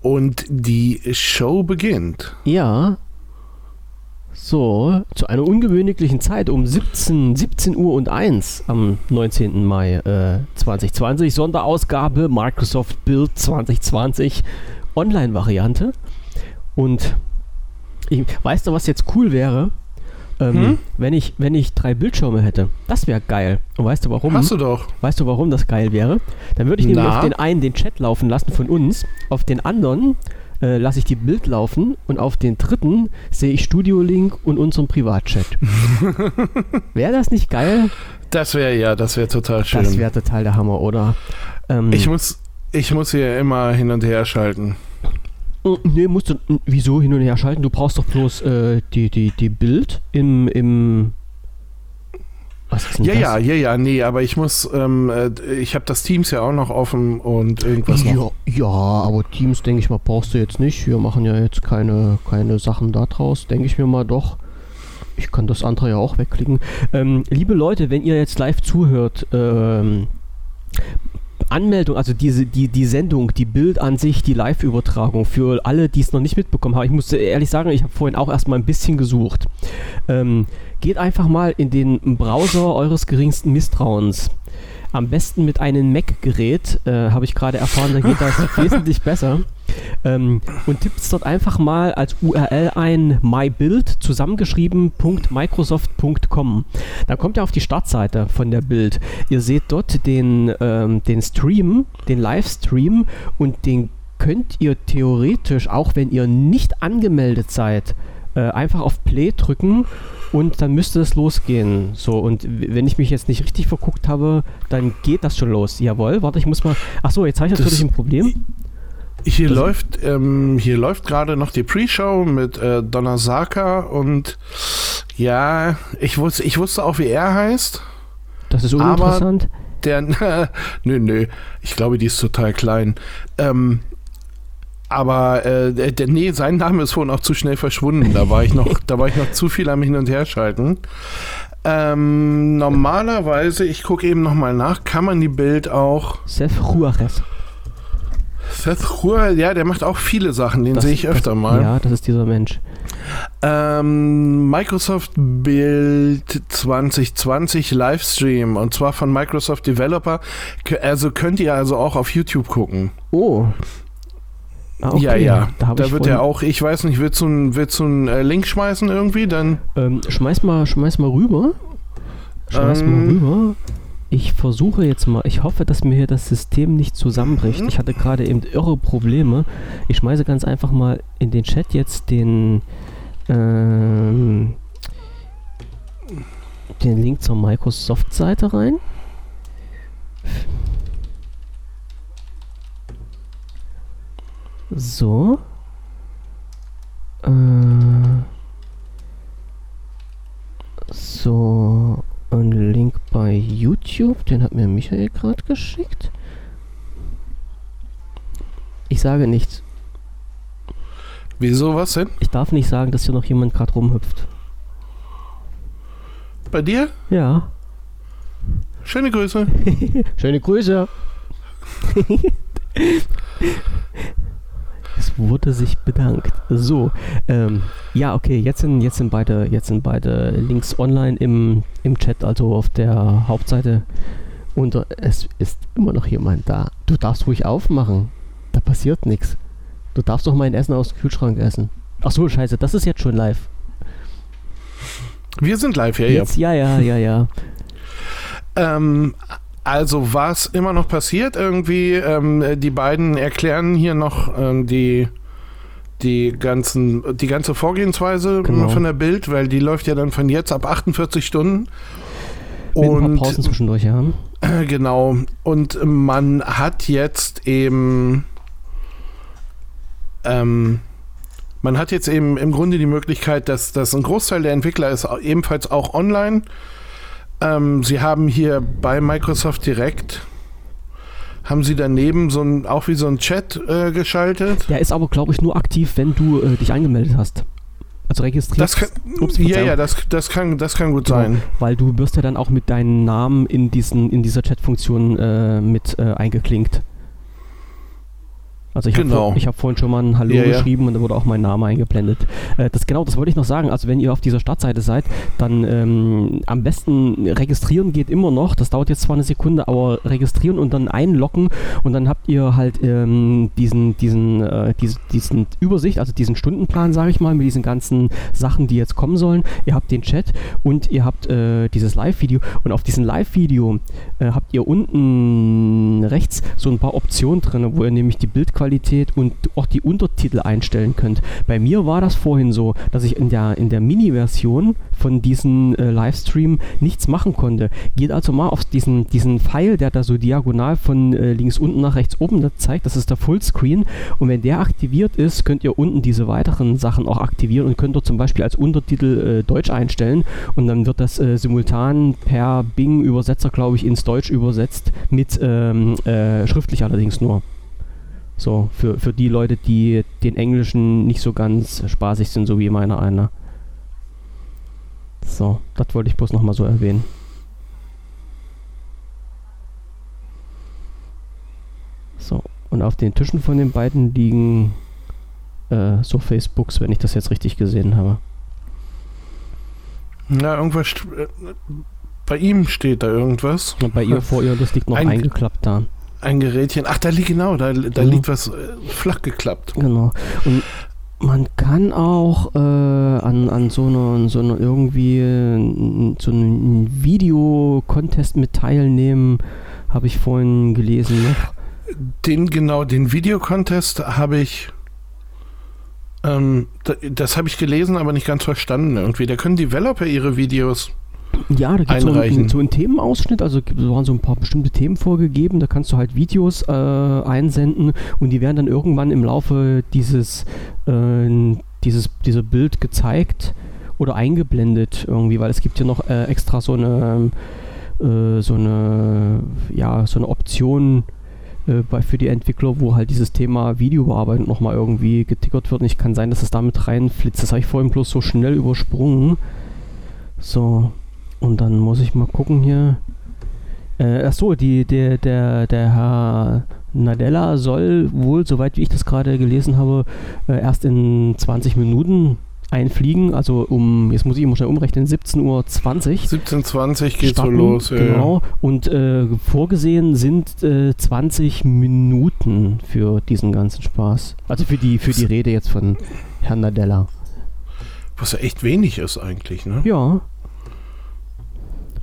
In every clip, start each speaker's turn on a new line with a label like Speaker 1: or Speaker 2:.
Speaker 1: Und die Show beginnt.
Speaker 2: Ja. So, zu einer ungewöhnlichen Zeit um 17, 17 Uhr und 1 am 19. Mai äh, 2020. Sonderausgabe Microsoft Build 2020 Online-Variante. Und ich, weißt du, was jetzt cool wäre? Ähm,
Speaker 1: Hm?
Speaker 2: wenn, ich, wenn ich drei Bildschirme hätte. Das wäre geil. Und weißt du warum?
Speaker 1: Hast du doch.
Speaker 2: Weißt du, warum das geil wäre? Dann würde ich nämlich
Speaker 1: Na?
Speaker 2: auf den einen den Chat laufen lassen von uns, auf den anderen äh, lasse ich die Bild laufen und auf den dritten sehe ich Studio Link und unseren Privatchat. wäre das nicht geil?
Speaker 1: Das wäre ja, das wäre total schön.
Speaker 2: Das wäre total der Hammer, oder? Ähm,
Speaker 1: ich muss, ich muss hier immer hin und her schalten.
Speaker 2: Oh, Nee, musst du. n- Wieso hin und her schalten? Du brauchst doch bloß äh, die, die, die Bild im. im was ist denn
Speaker 1: Ja,
Speaker 2: das?
Speaker 1: ja, ja, ja, nee, aber ich muss, ähm, äh, ich habe das Teams ja auch noch offen und irgendwas noch.
Speaker 2: Ja, ja, aber Teams, denke ich mal, brauchst du jetzt nicht. Wir machen ja jetzt keine, keine Sachen da draus, denke ich mir mal doch. Ich kann das andere ja auch wegklicken. Ähm, liebe Leute, wenn ihr jetzt live zuhört, ähm, Anmeldung, also diese, die, die Sendung, die Bild an sich, die Live-Übertragung für alle, die es noch nicht mitbekommen haben. Ich muss ehrlich sagen, ich habe vorhin auch erstmal ein bisschen gesucht. Ähm, geht einfach mal in den Browser eures geringsten Misstrauens. Am besten mit einem Mac-Gerät, äh, habe ich gerade erfahren, da geht das wesentlich besser. Ähm, und tippt dort einfach mal als URL ein mybild zusammengeschrieben.microsoft.com. Dann kommt ihr auf die Startseite von der Bild. Ihr seht dort den, ähm, den Stream, den Livestream und den könnt ihr theoretisch, auch wenn ihr nicht angemeldet seid, äh, einfach auf Play drücken und dann müsste es losgehen. So, und wenn ich mich jetzt nicht richtig verguckt habe, dann geht das schon los. Jawohl, warte, ich muss mal. Achso, jetzt habe ich
Speaker 1: Das-
Speaker 2: natürlich ein Problem.
Speaker 1: Hier
Speaker 2: Das-
Speaker 1: läuft, ähm, hier läuft gerade noch die Pre-Show mit äh, Donna Saka und ja, ich wusste, ich wusste auch, wie er heißt.
Speaker 2: Das ist
Speaker 1: Aber-
Speaker 2: uninteressant.
Speaker 1: Der, nö, nö, ich glaube, die ist total klein. Ähm, aber äh, der, nee, sein Name ist wohl auch zu schnell verschwunden. Da war ich noch, da war ich noch zu viel am Hin und Her schalten. Ähm, normalerweise, ich gucke eben nochmal nach, kann man die Bild auch.
Speaker 2: Seth Juarez.
Speaker 1: Seth Hur, ja, der macht auch viele Sachen, den sehe ich öfter
Speaker 2: das,
Speaker 1: mal.
Speaker 2: Ja, das ist dieser Mensch.
Speaker 1: Ähm, Microsoft Build 2020 Livestream und zwar von Microsoft Developer. Also könnt ihr also auch auf YouTube gucken.
Speaker 2: Oh. Ah, okay.
Speaker 1: Ja, ja.
Speaker 2: Da,
Speaker 1: Da wird er auch, ich weiß nicht, willst du einen willst du einen, äh, Link schmeißen irgendwie? Dann
Speaker 2: Ähm, schmeiß mal, schmeiß mal rüber. Schmeiß mal
Speaker 1: Ähm.
Speaker 2: rüber. Ich versuche jetzt mal, ich hoffe, dass mir hier das System nicht zusammenbricht. Ich hatte gerade eben irre Probleme. Ich schmeiße ganz einfach mal in den Chat jetzt den, ähm, den Link zur Microsoft-Seite rein. So. Äh, so, ein Link bei YouTube, den hat mir Michael gerade geschickt. Ich sage nichts.
Speaker 1: wieso was denn?
Speaker 2: Ich darf nicht sagen, dass hier noch jemand gerade rumhüpft.
Speaker 1: Bei dir?
Speaker 2: Ja.
Speaker 1: Schöne Grüße.
Speaker 2: Schöne Grüße. es wurde sich bedankt. So, ähm, ja, okay, jetzt sind, jetzt sind beide, jetzt sind beide Links online im, im Chat, also auf der Hauptseite. Und es ist immer noch jemand da. Du darfst ruhig aufmachen. Da passiert nichts. Du darfst doch mein Essen aus dem Kühlschrank essen. Ach so, scheiße, das ist jetzt schon live.
Speaker 1: Wir sind live, ja, ja.
Speaker 2: Jetzt, ja, ja, ja, ja.
Speaker 1: Ähm, also was immer noch passiert irgendwie, ähm, die beiden erklären hier noch ähm, die die ganzen die ganze Vorgehensweise
Speaker 2: Genau.
Speaker 1: von der Bild, weil die läuft ja dann von jetzt ab 48 Stunden.
Speaker 2: Mit ein paar
Speaker 1: Und
Speaker 2: Pausen zwischendurch, ja.
Speaker 1: genau und man hat jetzt eben ähm, man hat jetzt eben im Grunde die Möglichkeit, dass, dass ein Großteil der Entwickler ist ebenfalls auch online. Ähm, sie haben hier bei Microsoft Direct haben sie daneben so ein, auch wie so ein Chat äh, geschaltet.
Speaker 2: Der ist aber, glaube ich, nur aktiv, wenn du äh, dich angemeldet hast. Also registriert.
Speaker 1: Das kann,
Speaker 2: Ups,
Speaker 1: ja, ja, das, das, kann, das kann gut
Speaker 2: Genau,
Speaker 1: sein.
Speaker 2: Weil du wirst ja dann auch mit deinem Namen in, diesen, in dieser Chat-Funktion äh, mit äh, eingeklinkt. Also ich
Speaker 1: Genau.
Speaker 2: habe hab vorhin schon mal ein Hallo
Speaker 1: Ja, ja.
Speaker 2: geschrieben und da wurde auch mein Name eingeblendet. Äh, das genau, das wollte ich noch sagen. Also wenn ihr auf dieser Startseite seid, dann ähm, am besten registrieren geht immer noch. Das dauert jetzt zwar eine Sekunde, aber registrieren und dann einloggen und dann habt ihr halt ähm, diesen, diesen, äh, diese, diesen Übersicht, also diesen Stundenplan, sage ich mal, mit diesen ganzen Sachen, die jetzt kommen sollen. Ihr habt den Chat und ihr habt äh, dieses Live-Video und auf diesem Live-Video äh, habt ihr unten rechts so ein paar Optionen drin, wo ihr nämlich die Bildqualität und auch die Untertitel einstellen könnt. Bei mir war das vorhin so, dass ich in der, in der Mini-Version von diesem äh, Livestream nichts machen konnte. Geht also mal auf diesen, diesen Pfeil, der da so diagonal von äh, links unten nach rechts oben da zeigt, das ist der Fullscreen und wenn der aktiviert ist, könnt ihr unten diese weiteren Sachen auch aktivieren und könnt dort zum Beispiel als Untertitel äh, Deutsch einstellen und dann wird das äh, simultan per Bing-Übersetzer, glaube ich, ins Deutsch übersetzt, mit ähm, äh, schriftlich allerdings nur. So, für, für die Leute, die den Englischen nicht so ganz spaßig sind, so wie meiner einer. So, das wollte ich bloß nochmal so erwähnen. So, und auf den Tischen von den beiden liegen äh, so Facebooks, wenn ich das jetzt richtig gesehen habe.
Speaker 1: Na, irgendwas. äh, Bei ihm steht da irgendwas.
Speaker 2: Und bei ihr vor ihr, das liegt noch
Speaker 1: Ein-
Speaker 2: eingeklappt da.
Speaker 1: Ein Gerätchen. Ach, da liegt genau, da, da
Speaker 2: Mhm.
Speaker 1: liegt was äh, flach geklappt.
Speaker 2: Genau. Und man kann auch äh, an, an so einer, so einer irgendwie äh, so einem Video-Contest mit teilnehmen, habe ich vorhin gelesen. Ne?
Speaker 1: Den genau, den Videocontest habe ich. Ähm, da- das habe ich gelesen, aber nicht ganz verstanden irgendwie. Da können Developer ihre Videos.
Speaker 2: Ja, da gibt es so, einen- so einen Themenausschnitt, also waren so ein paar bestimmte Themen vorgegeben, da kannst du halt Videos äh, einsenden und die werden dann irgendwann im Laufe dieses, äh, dieses dieser Bild gezeigt oder eingeblendet irgendwie, weil es gibt ja noch äh, extra so eine äh, so eine ja so eine Option äh, bei, für die Entwickler, wo halt dieses Thema Videobearbeitung nochmal irgendwie getickert wird. Und ich kann sein, dass es damit reinflitzt. Das habe ich vorhin bloß so schnell übersprungen. So, und dann muss ich mal gucken hier. Äh, achso, die, der, der, der Herr Nadella soll wohl, soweit wie ich das gerade gelesen habe, äh, erst in 20 Minuten einfliegen. Also um, jetzt muss ich immer schnell umrechnen, 17.20 Uhr.
Speaker 1: 1720 geht so los. Ja,
Speaker 2: Genau. Und äh, vorgesehen sind äh, 20 Minuten für diesen ganzen Spaß. Also für die, für die Rede jetzt von Herrn Nadella.
Speaker 1: Was ja echt wenig ist eigentlich, ne?
Speaker 2: Ja.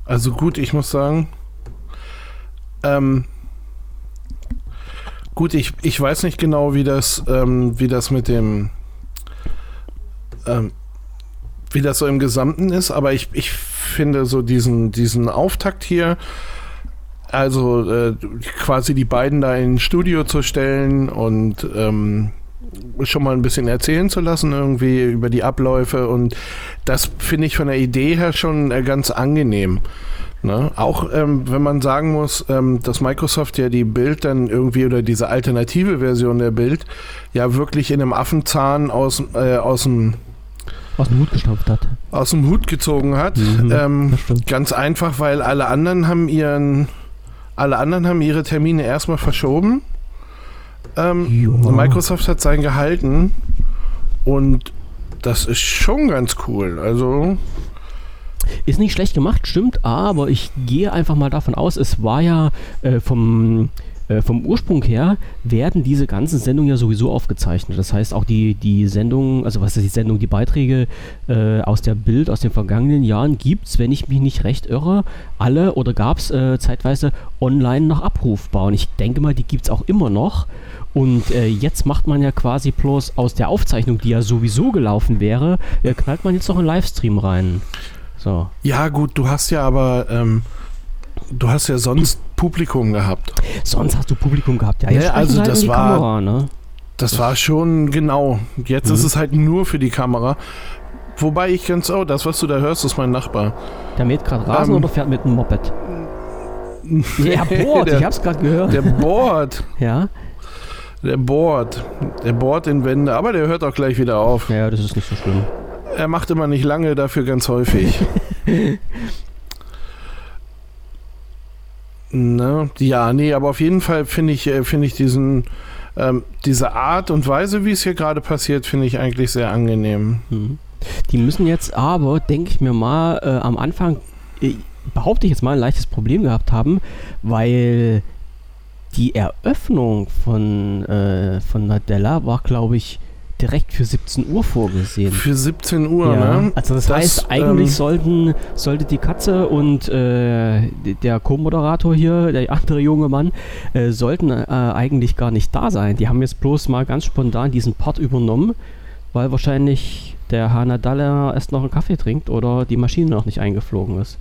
Speaker 1: Also gut, ich muss sagen, ähm, gut, ich, ich weiß nicht genau, wie das, ähm, wie das mit dem, ähm, wie das so im Gesamten ist, aber ich, ich finde so diesen, diesen Auftakt hier, also äh, quasi die beiden da ins Studio zu stellen und ähm, schon mal ein bisschen erzählen zu lassen, irgendwie über die Abläufe und das finde ich von der Idee her schon äh, ganz angenehm. Ne? Auch ähm, wenn man sagen muss, ähm, dass Microsoft ja die Bild dann irgendwie oder diese alternative Version der Bild ja wirklich in einem Affenzahn aus, äh, aus, dem,
Speaker 2: Aus dem Hut gestopft hat.
Speaker 1: aus dem Hut gezogen hat.
Speaker 2: Mhm,
Speaker 1: ähm, ganz einfach, weil alle anderen haben ihren alle anderen haben ihre Termine erstmal verschoben. Ähm. Microsoft hat sein gehalten und das ist schon ganz cool. Also
Speaker 2: Ist nicht schlecht gemacht, stimmt, aber ich gehe einfach mal davon aus, es war ja äh, vom, äh, vom Ursprung her, werden diese ganzen Sendungen ja sowieso aufgezeichnet. Das heißt, auch die, die Sendungen, also was ist die Sendung, die Beiträge äh, aus der Bild aus den vergangenen Jahren gibt es, wenn ich mich nicht recht irre, alle oder gab es äh, zeitweise online noch abrufbar. Und ich denke mal, die gibt es auch immer noch. Und äh, jetzt macht man ja quasi bloß aus der Aufzeichnung, die ja sowieso gelaufen wäre, äh, knallt man jetzt noch einen Livestream rein. So.
Speaker 1: ja gut, du hast ja aber ähm, du hast ja sonst Publikum gehabt.
Speaker 2: Sonst hast du Publikum gehabt. Ja,
Speaker 1: Ja,
Speaker 2: jetzt sprechen
Speaker 1: also
Speaker 2: halt
Speaker 1: das war-
Speaker 2: Kamera, ne?
Speaker 1: Das war schon genau. Jetzt
Speaker 2: Mhm.
Speaker 1: ist es halt nur für die Kamera. Wobei ich ganz, oh, das, was du da hörst, ist mein Nachbar.
Speaker 2: Der mäht gerade Rasen
Speaker 1: Ähm.
Speaker 2: oder fährt mit einem Moped? Ja, bohrt,
Speaker 1: der,
Speaker 2: ich hab's gerade gehört.
Speaker 1: der bohrt.
Speaker 2: ja?
Speaker 1: Der bohrt. Der bohrt in Wände, aber der hört auch gleich wieder auf.
Speaker 2: ja, das ist nicht so schlimm.
Speaker 1: Er macht immer nicht lange, dafür ganz häufig. Ne? Ja, nee, aber auf jeden Fall finde ich, äh, finde ich diesen ähm, diese Art und Weise, wie es hier gerade passiert, finde ich eigentlich sehr angenehm.
Speaker 2: Hm. Die müssen jetzt aber, denke ich mir mal, äh, am Anfang, äh, behaupte ich jetzt mal, ein leichtes Problem gehabt haben, weil die Eröffnung von, äh, von Nadella war, glaube ich, direkt für 17 Uhr vorgesehen.
Speaker 1: Für 17 Uhr,
Speaker 2: ja,
Speaker 1: ne?
Speaker 2: Also das,
Speaker 1: Das,
Speaker 2: heißt, eigentlich
Speaker 1: ähm,
Speaker 2: sollten, sollte die Katze und äh, der Co-Moderator hier, der andere junge Mann, äh, sollten äh, eigentlich gar nicht da sein. Die haben jetzt bloß mal ganz spontan diesen Part übernommen, weil wahrscheinlich der Herr Nadalla erst noch einen Kaffee trinkt oder die Maschine noch nicht eingeflogen ist.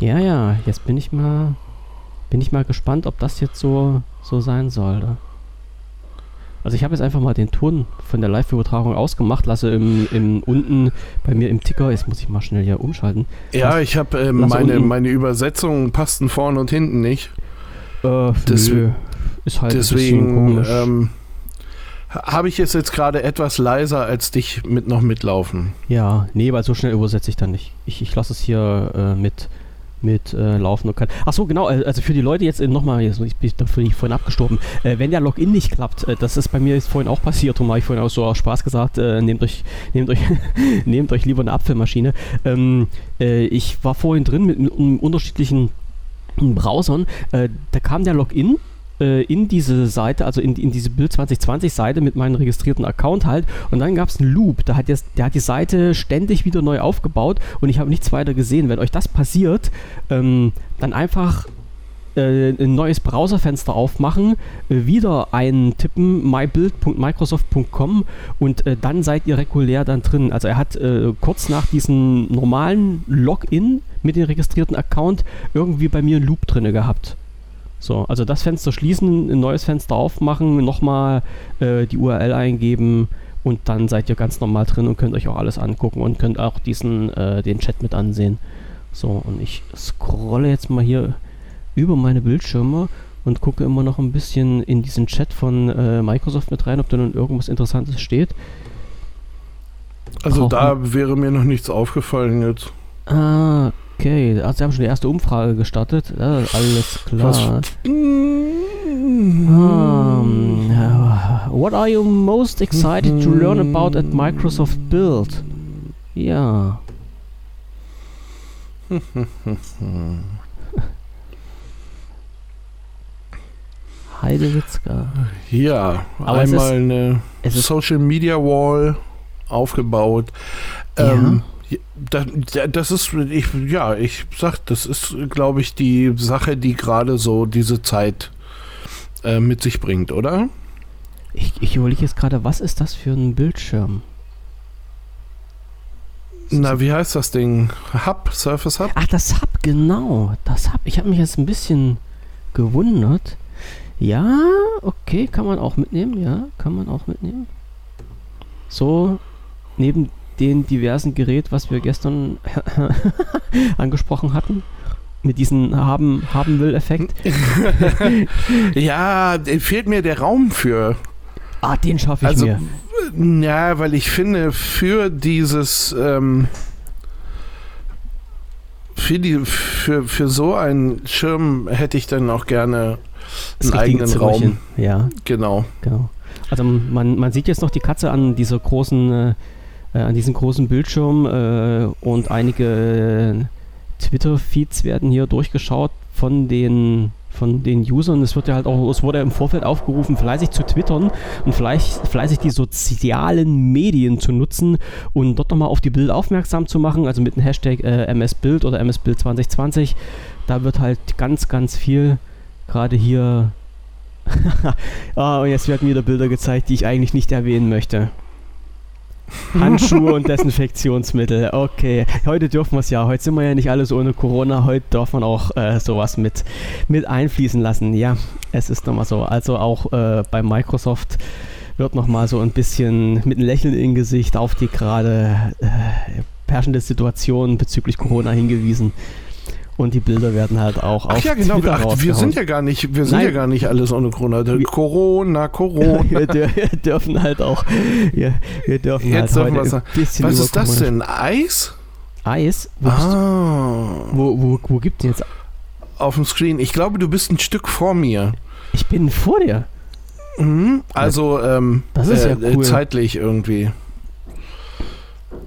Speaker 2: Ja, ja, jetzt bin ich mal, bin ich mal gespannt, ob das jetzt so, so sein sollte. Also ich habe jetzt einfach mal den Ton von der Live-Übertragung ausgemacht, lasse im, im unten bei mir im Ticker, jetzt muss ich mal schnell hier umschalten.
Speaker 1: Ja,
Speaker 2: Lass-
Speaker 1: ich habe
Speaker 2: lass
Speaker 1: meine,
Speaker 2: unten-
Speaker 1: meine Übersetzungen passten vorne und hinten nicht.
Speaker 2: Äh,
Speaker 1: Des-
Speaker 2: nö, ist halt
Speaker 1: Deswegen ähm, habe ich es jetzt gerade etwas leiser als dich mit noch mitlaufen.
Speaker 2: ja, nee, weil so schnell übersetze ich dann nicht. Ich, ich lasse es hier äh, mit mit äh, laufen und kann. Ach so, genau, äh, also für die Leute jetzt äh, nochmal, ich bin dafür nicht vorhin abgestorben, äh, wenn der Login nicht klappt, äh, das ist bei mir jetzt vorhin auch passiert, darum habe ich vorhin auch so aus Spaß gesagt, äh, nehmt euch, nehmt euch, nehmt euch lieber eine Apfelmaschine. Ähm, äh, ich war vorhin drin mit, mit unterschiedlichen Browsern, da kam der Login in diese Seite, also in, in diese Bild 2020 Seite mit meinem registrierten Account halt und dann gab es einen Loop, da hat jetzt, der hat die Seite ständig wieder neu aufgebaut und ich habe nichts weiter gesehen. Wenn euch das passiert, ähm, dann einfach äh, ein neues Browserfenster aufmachen, äh, wieder eintippen mybuild.microsoft.com und äh, dann seid ihr regulär dann drin. Also er hat äh, kurz nach diesem normalen Login mit dem registrierten Account irgendwie bei mir einen Loop drinne gehabt. So, also das Fenster schließen, ein neues Fenster aufmachen, nochmal äh, die URL eingeben und dann seid ihr ganz normal drin und könnt euch auch alles angucken und könnt auch diesen, äh, den Chat mit ansehen. So, und ich scrolle jetzt mal hier über meine Bildschirme und gucke immer noch ein bisschen in diesen Chat von äh, Microsoft mit rein, ob da nun irgendwas Interessantes steht.
Speaker 1: Also
Speaker 2: Brauchen-
Speaker 1: da wäre mir noch nichts aufgefallen jetzt.
Speaker 2: Ah, okay. Also, sie haben schon die erste Umfrage gestartet. Ja, alles klar. Um, uh, what are you most excited to learn about at Microsoft Build? Ja. Heidewitzka.
Speaker 1: Ja,
Speaker 2: Aber
Speaker 1: einmal eine
Speaker 2: ist-
Speaker 1: Social Media Wall aufgebaut.
Speaker 2: Ja.
Speaker 1: Ähm, da, da- das ist, ich, ja, ich sag, das ist, glaube ich, die Sache, die gerade so diese Zeit äh, mit sich bringt, oder?
Speaker 2: Ich, ich überlege jetzt gerade, was ist das für ein Bildschirm?
Speaker 1: Na, wie heißt das Ding? Hub, Surface Hub?
Speaker 2: Ach, das Hub, genau. Das Hub. Ich habe mich jetzt ein bisschen gewundert. Ja, okay, kann man auch mitnehmen. Ja, kann man auch mitnehmen. So, neben den diversen Gerät, was wir gestern angesprochen hatten. Mit diesem haben, haben will Effekt.
Speaker 1: Ja, fehlt mir der Raum für.
Speaker 2: Ah, den schaffe ich
Speaker 1: Also,
Speaker 2: mir.
Speaker 1: ja, weil ich finde, für dieses, ähm, für, die, für, für so einen Schirm hätte ich dann auch gerne einen eigenen
Speaker 2: Zimmerchen.
Speaker 1: Raum.
Speaker 2: Ja.
Speaker 1: Genau.
Speaker 2: Genau. Also man, man sieht jetzt noch die Katze an dieser großen, äh, äh, an diesem großen Bildschirm äh, und einige äh, Twitter-Feeds werden hier durchgeschaut von den von den Usern. Es wird ja halt auch, es wurde im Vorfeld aufgerufen, fleißig zu twittern und vielleicht fleißig die sozialen Medien zu nutzen und dort nochmal auf die Bilder aufmerksam zu machen, also mit dem Hashtag äh, MSBild oder MSBild 2020. Da wird halt ganz, ganz viel gerade hier ah, und jetzt werden wieder Bilder gezeigt, die ich eigentlich nicht erwähnen möchte. Handschuhe und Desinfektionsmittel. Okay, heute dürfen wir es ja. Heute sind wir ja nicht alles ohne Corona. Heute darf man auch äh, sowas mit, mit einfließen lassen. Ja, es ist nochmal so. Also auch äh, bei Microsoft wird nochmal so ein bisschen mit einem Lächeln im Gesicht auf die gerade äh, herrschende Situation bezüglich Corona hingewiesen. Und die Bilder werden halt auch
Speaker 1: Ach
Speaker 2: auf
Speaker 1: ja, genau.
Speaker 2: Twitter
Speaker 1: Ach, wir sind ja gar nicht, wir sind
Speaker 2: Nein.
Speaker 1: ja gar nicht alles ohne Corona.
Speaker 2: Wir-
Speaker 1: Corona, Corona.
Speaker 2: wir, wir dürfen halt auch. Wir, wir dürfen
Speaker 1: Jetzt
Speaker 2: halt
Speaker 1: dürfen
Speaker 2: heute ein bisschen
Speaker 1: Was ist das denn? Eis?
Speaker 2: Eis? Wo, du,
Speaker 1: Ah,
Speaker 2: wo, wo, wo gibt es jetzt?
Speaker 1: auf dem Screen. Ich glaube, du bist ein Stück vor mir.
Speaker 2: Ich bin vor dir.
Speaker 1: Mhm, also ähm,
Speaker 2: Das ist
Speaker 1: äh,
Speaker 2: ja cool.
Speaker 1: zeitlich irgendwie.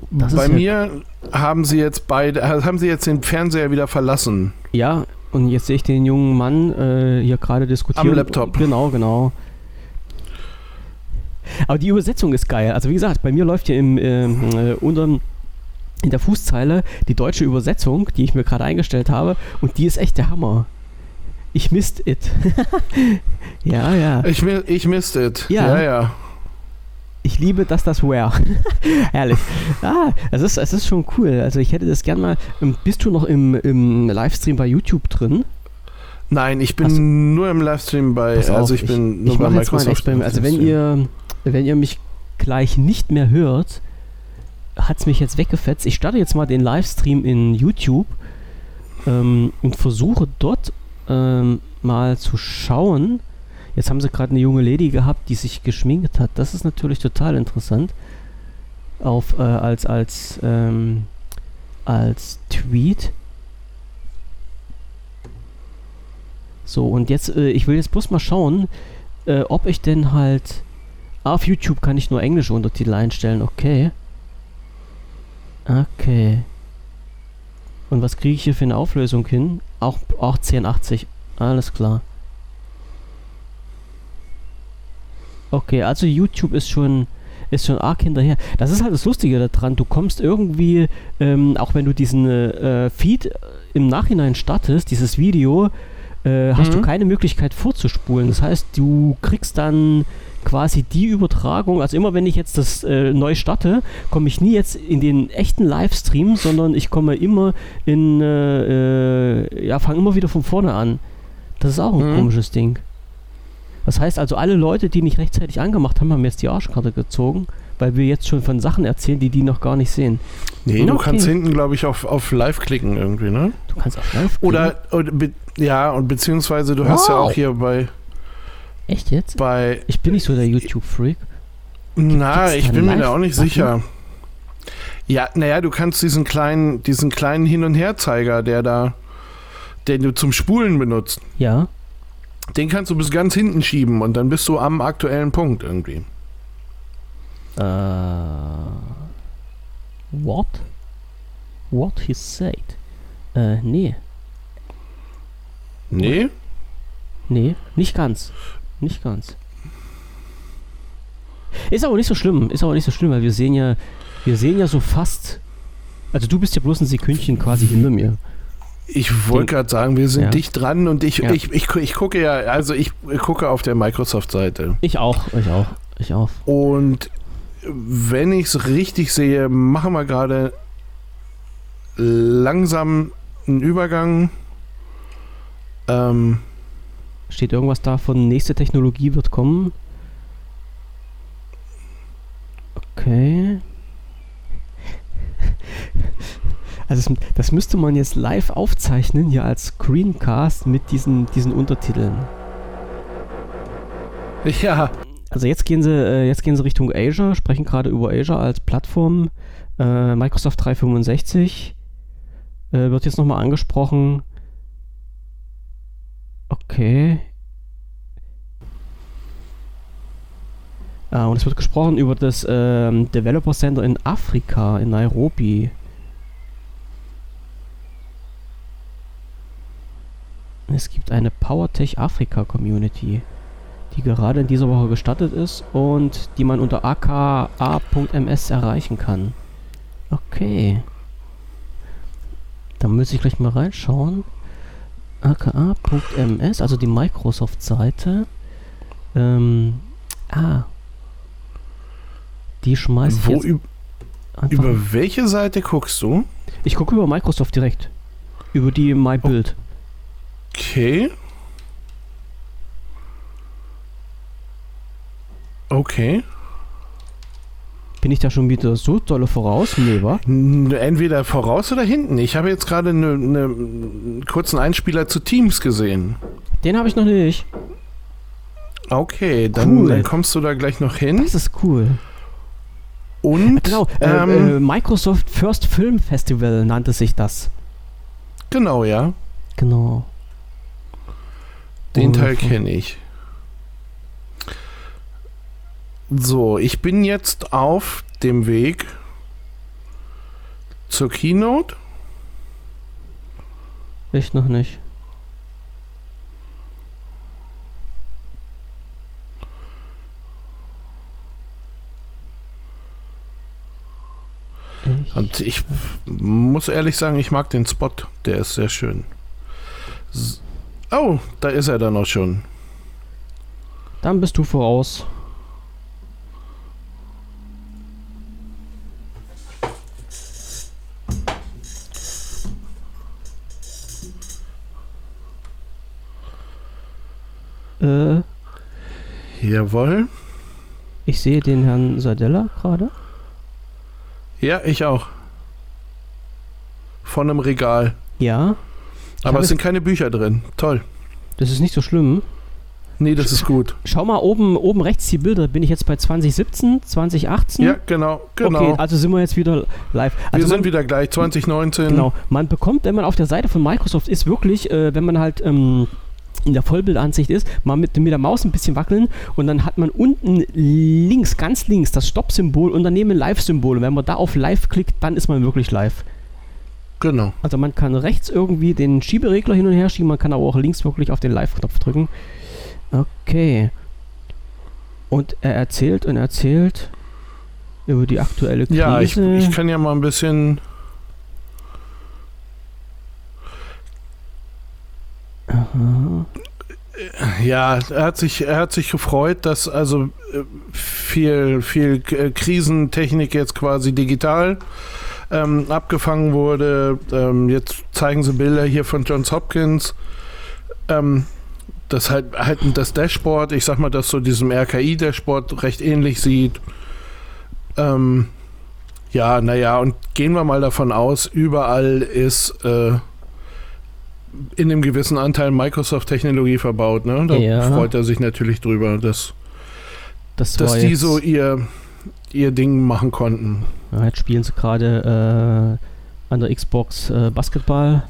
Speaker 2: Das
Speaker 1: Bei
Speaker 2: ja-
Speaker 1: mir haben sie jetzt beide, äh, haben sie jetzt den Fernseher wieder verlassen.
Speaker 2: Ja, und jetzt sehe ich den jungen Mann äh, hier gerade diskutieren.
Speaker 1: Am Laptop.
Speaker 2: Genau, genau. Aber die Übersetzung ist geil. Also wie gesagt, bei mir läuft hier im ähm, äh, unterm in der Fußzeile die deutsche Übersetzung, die ich mir gerade eingestellt habe, und die ist echt der Hammer. Ich misst it. ja, ja.
Speaker 1: Ich, ich missed it.
Speaker 2: Ja.
Speaker 1: ja. ja.
Speaker 2: Ich liebe, dass das Where. Herrlich. Ah, es ist, es ist schon cool. Also ich hätte das gern mal. ähm, Bist du noch im, im Livestream bei YouTube drin?
Speaker 1: Nein, ich bin
Speaker 2: Ach so.
Speaker 1: nur im Livestream bei,
Speaker 2: Pass
Speaker 1: also
Speaker 2: auf,
Speaker 1: ich bin nur
Speaker 2: ich
Speaker 1: bei
Speaker 2: mache jetzt mal ein
Speaker 1: Microsoft.
Speaker 2: Experiment. Also wenn ihr, wenn ihr mich gleich nicht mehr hört, hat es mich jetzt weggefetzt. Ich starte jetzt mal den Livestream in YouTube ähm, und versuche dort ähm, mal zu schauen. Jetzt haben sie gerade eine junge Lady gehabt, die sich geschminkt hat. Das ist natürlich total interessant. Auf, äh, als, als, ähm, als Tweet. So, und jetzt, äh, ich will jetzt bloß mal schauen, äh, ob ich denn halt. Auf YouTube kann ich nur englische Untertitel einstellen, okay. Okay. Und was kriege ich hier für eine Auflösung hin? Auch, auch 1080. Alles klar. Okay, also YouTube ist schon ist schon arg hinterher. Das ist halt das Lustige daran. Du kommst irgendwie, ähm, auch wenn du diesen äh, Feed im Nachhinein startest, dieses Video, äh, hast du
Speaker 1: Mhm.
Speaker 2: keine Möglichkeit vorzuspulen. Das heißt, du kriegst dann quasi die Übertragung, also immer wenn ich jetzt das äh, neu starte, komme ich nie jetzt in den echten Livestream, sondern ich komme immer in, äh, äh, ja, fange immer wieder von vorne an. Das ist auch ein
Speaker 1: Mhm.
Speaker 2: komisches Ding. Das heißt also, alle Leute, die nicht rechtzeitig angemacht haben, haben jetzt die Arschkarte gezogen, weil wir jetzt schon von Sachen erzählen, die die noch gar nicht sehen.
Speaker 1: Nee, du
Speaker 2: Okay.
Speaker 1: kannst hinten, glaube ich, auf, auf Live klicken irgendwie, ne?
Speaker 2: Du kannst auch live
Speaker 1: Oder, oder be, ja, und beziehungsweise du hast ja
Speaker 2: Wow.
Speaker 1: auch hier bei.
Speaker 2: Echt jetzt?
Speaker 1: bei
Speaker 2: Ich bin nicht so der YouTube-Freak.
Speaker 1: na, ich bin mir da auch nicht sicher. Ja, naja, du kannst diesen kleinen, diesen kleinen Hin- und Herzeiger, der da, den du zum Spulen benutzt,
Speaker 2: Ja.
Speaker 1: Den kannst du bis ganz hinten schieben und dann bist du am aktuellen Punkt irgendwie.
Speaker 2: Äh. What? What he said? Äh, nee.
Speaker 1: Nee?
Speaker 2: Nee, nicht ganz. Nicht ganz. Ist aber nicht so schlimm. Ist aber nicht so schlimm, weil wir sehen ja, wir sehen ja so fast. Also du bist ja bloß ein Sekündchen quasi hinter mir.
Speaker 1: Ich wollte gerade sagen, wir sind
Speaker 2: Ja.
Speaker 1: dicht dran und ich,
Speaker 2: Ja.
Speaker 1: ich, ich, ich gucke ja, also ich gucke auf der Microsoft-Seite.
Speaker 2: Ich auch, ich auch, ich auch.
Speaker 1: Und wenn ich es richtig sehe, machen wir gerade langsam einen Übergang. Ähm,
Speaker 2: Steht irgendwas da von nächste Technologie wird kommen? Okay. Also das, das müsste man jetzt live aufzeichnen, hier als Screencast mit diesen, diesen Untertiteln.
Speaker 1: ja,
Speaker 2: Also jetzt gehen sie, äh, jetzt gehen sie Richtung Azure, sprechen gerade über Azure als Plattform. Äh, Microsoft 365 äh, wird jetzt nochmal angesprochen. Okay. Ah, und es wird gesprochen über das ähm, Developer Center in Afrika, in Nairobi. Es gibt eine PowerTech Afrika Community die gerade in dieser Woche gestartet ist und die man unter aka.ms erreichen kann. Okay. Da muss ich gleich mal reinschauen. aka.ms, also die Microsoft-Seite. Ähm, ah. Die schmeißt
Speaker 1: wo,
Speaker 2: jetzt
Speaker 1: üb- über welche Seite guckst du?
Speaker 2: ich gucke über Microsoft direkt. Über die MyBuild.
Speaker 1: Okay. Okay.
Speaker 2: Bin ich da schon wieder so dolle voraus? Nee, wa?
Speaker 1: Entweder voraus oder hinten. Ich habe jetzt gerade ne, ne, einen kurzen Einspieler zu Teams gesehen.
Speaker 2: Den habe ich noch nicht.
Speaker 1: Okay, dann,
Speaker 2: Cool.
Speaker 1: dann kommst du da gleich noch hin.
Speaker 2: Das ist cool.
Speaker 1: Und
Speaker 2: Genau, äh,
Speaker 1: ähm,
Speaker 2: äh, Microsoft First Film Festival nannte sich das.
Speaker 1: genau, ja.
Speaker 2: Genau.
Speaker 1: Den Teil kenne ich. So, ich bin jetzt auf dem Weg zur Keynote.
Speaker 2: Ich noch nicht. Ich-
Speaker 1: Und ich muss ehrlich sagen, ich mag den Spot. Der ist sehr schön. Oh, da ist er dann auch schon.
Speaker 2: Dann bist du voraus. Äh,
Speaker 1: Jawohl.
Speaker 2: ich sehe den Herrn Sadella gerade.
Speaker 1: Ja, ich auch. Von einem Regal.
Speaker 2: Ja,
Speaker 1: Aber es sind keine Bücher drin. Toll.
Speaker 2: das ist nicht so schlimm.
Speaker 1: Nee, das ist gut.
Speaker 2: Schau mal oben, oben rechts die Bilder. Bin ich jetzt bei 2017, 2018?
Speaker 1: Ja, genau, genau.
Speaker 2: Okay, also sind wir jetzt wieder live.
Speaker 1: Wir
Speaker 2: Also
Speaker 1: sind
Speaker 2: man,
Speaker 1: wieder gleich 2019.
Speaker 2: genau, man bekommt, wenn man auf der Seite von Microsoft ist, wirklich, äh, wenn man halt ähm, in der Vollbildansicht ist, mal mit, mit der Maus ein bisschen wackeln und dann hat man unten links, ganz links, das Stopp-Symbol und daneben ein Live-Symbol. Und wenn man da auf Live klickt, dann ist man wirklich live.
Speaker 1: Genau.
Speaker 2: Also man kann rechts irgendwie den Schieberegler hin und her schieben, man kann aber auch links wirklich auf den Live-Knopf drücken. Okay. Und er erzählt und erzählt über die aktuelle Krise.
Speaker 1: Ja, ich, ich kann ja mal ein bisschen.
Speaker 2: Aha.
Speaker 1: Ja, er hat sich, er hat sich gefreut, dass also äh, viel, viel äh, Krisentechnik jetzt quasi digital ähm, abgefangen wurde. Ähm, jetzt zeigen sie Bilder hier von Johns Hopkins. Ähm, das halt, halt das Dashboard, ich sag mal, das so diesem RKI-Dashboard recht ähnlich sieht. Ähm, ja, naja, und gehen wir mal davon aus, überall ist äh, in einem gewissen Anteil Microsoft-Technologie verbaut. Ne? Da
Speaker 2: Ja.
Speaker 1: freut er sich natürlich drüber, dass,
Speaker 2: Das
Speaker 1: dass die so ihr, ihr Ding machen konnten.
Speaker 2: Ja, jetzt spielen sie gerade äh, an der Xbox äh, Basketball.